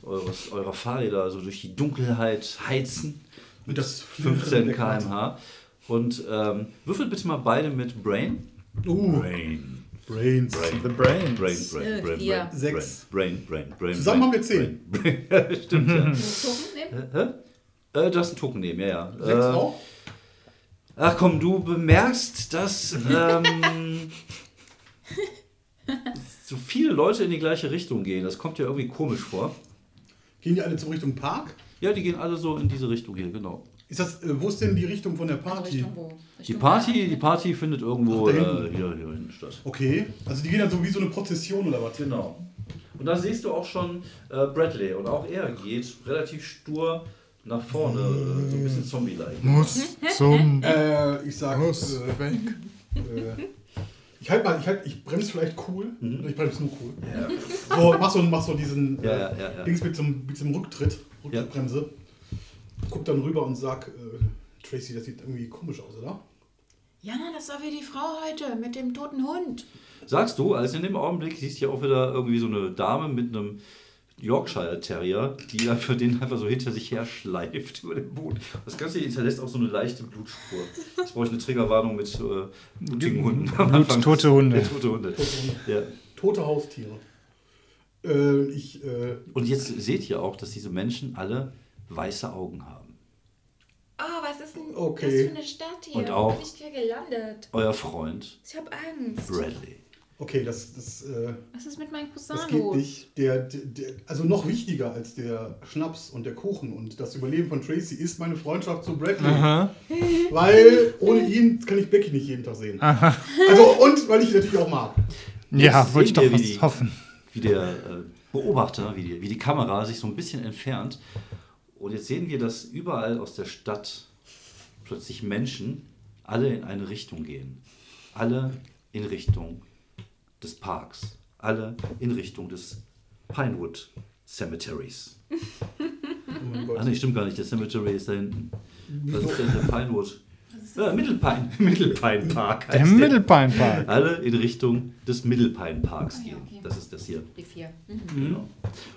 eures, eurer Fahrräder so durch die Dunkelheit heizen. Und das 15 km/h. Und ähm, würfelt bitte mal beide mit Brain. Uh, Brain. Brains. The Brain. Brain, Brain, Äh, Brain, vier. Brain, Sechs. Brain, Brain, Brain. Zusammen Brain, haben wir zehn. Brain, Brain. Stimmt, ja. Token nehmen? Hä? Äh, du hast einen Token nehmen, ja, ja. Sechs äh, auch? Ach komm, du bemerkst, dass ähm, so viele Leute in die gleiche Richtung gehen. Das kommt ja irgendwie komisch vor. Gehen die alle zur Richtung Park? Ja, die gehen alle so in diese Richtung hier, genau. Ist das, äh, wo ist denn die Richtung von der Also Party? Richtung wo? Die Richtung Party, Bayern? die Party findet irgendwo Ach, äh, hier, hier hinten statt. Okay, also die gehen dann so wie so eine Prozession oder was? Genau. Und da siehst du auch schon äh, Bradley. Und auch er geht relativ stur nach vorne, äh, so ein bisschen Zombie-like. Muss zum Äh, ich sag, Muss äh, weg. äh, ich halt mal, ich, halt, ich bremse vielleicht cool, Mhm. ich bremse nur cool. Ja. So, mach so, mach so diesen Ja, äh, ja, ja, ja. Dings mit so, mit so einem Rücktritt, Rücktrittbremse. Guck dann rüber und sag, äh, Tracy, das sieht irgendwie komisch aus, oder? Ja, na, das war wie die Frau heute mit dem toten Hund. Sagst du, also in dem Augenblick siehst du ja auch wieder irgendwie so eine Dame mit einem Yorkshire Terrier, die dann für den einfach so hinter sich her schleift über den Boden. Das Ganze hinterlässt auch so eine leichte Blutspur. Jetzt brauche ich eine Triggerwarnung mit äh, blutigen Hunden. am Blut- Anfang. tote Hunde. Ja, tote Hunde. Ja. Tote Haustiere. Äh, ich, äh, Und jetzt seht ihr auch, dass diese Menschen alle weiße Augen haben. Oh, was ist denn Okay. das für eine Stadt hier? Und auch- Wo bin ich hier gelandet? Euer Freund Ich hab Angst. Bradley. okay, das, das, äh, Was ist mit meinem Cousin das geht los? nicht. Der, der, der, also noch wichtiger als der Schnaps und der Kuchen und das Überleben von Tracy ist meine Freundschaft zu Bradley. Aha. Weil ohne ihn kann ich Becky nicht jeden Tag sehen. Also und weil ich ihn natürlich auch mag. Ja, Jetzt wollte ich doch wie was die- hoffen. Wie der äh, Beobachter, wie die, wie die Kamera sich so ein bisschen entfernt. Und jetzt sehen wir, dass überall aus der Stadt plötzlich Menschen alle in eine Richtung gehen. Alle in Richtung des Parks. Alle in Richtung des Pinewood Cemeteries. Oh. Ach nee, stimmt gar nicht. Der Cemetery ist da hinten. Was ist denn der Pinewood? Ja, Mittelpine, Mittelpine Park. Der heißt Mittelbeinpark. Alle in Richtung des Mittelpine Parks gehen. okay. Das ist das hier. Die vier. Mhm. Genau.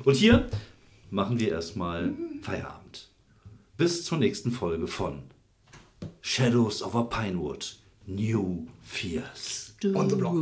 Und hier machen wir erstmal Feierabend. Bis zur nächsten Folge von Shadows over Pinewood New Fears. On the block.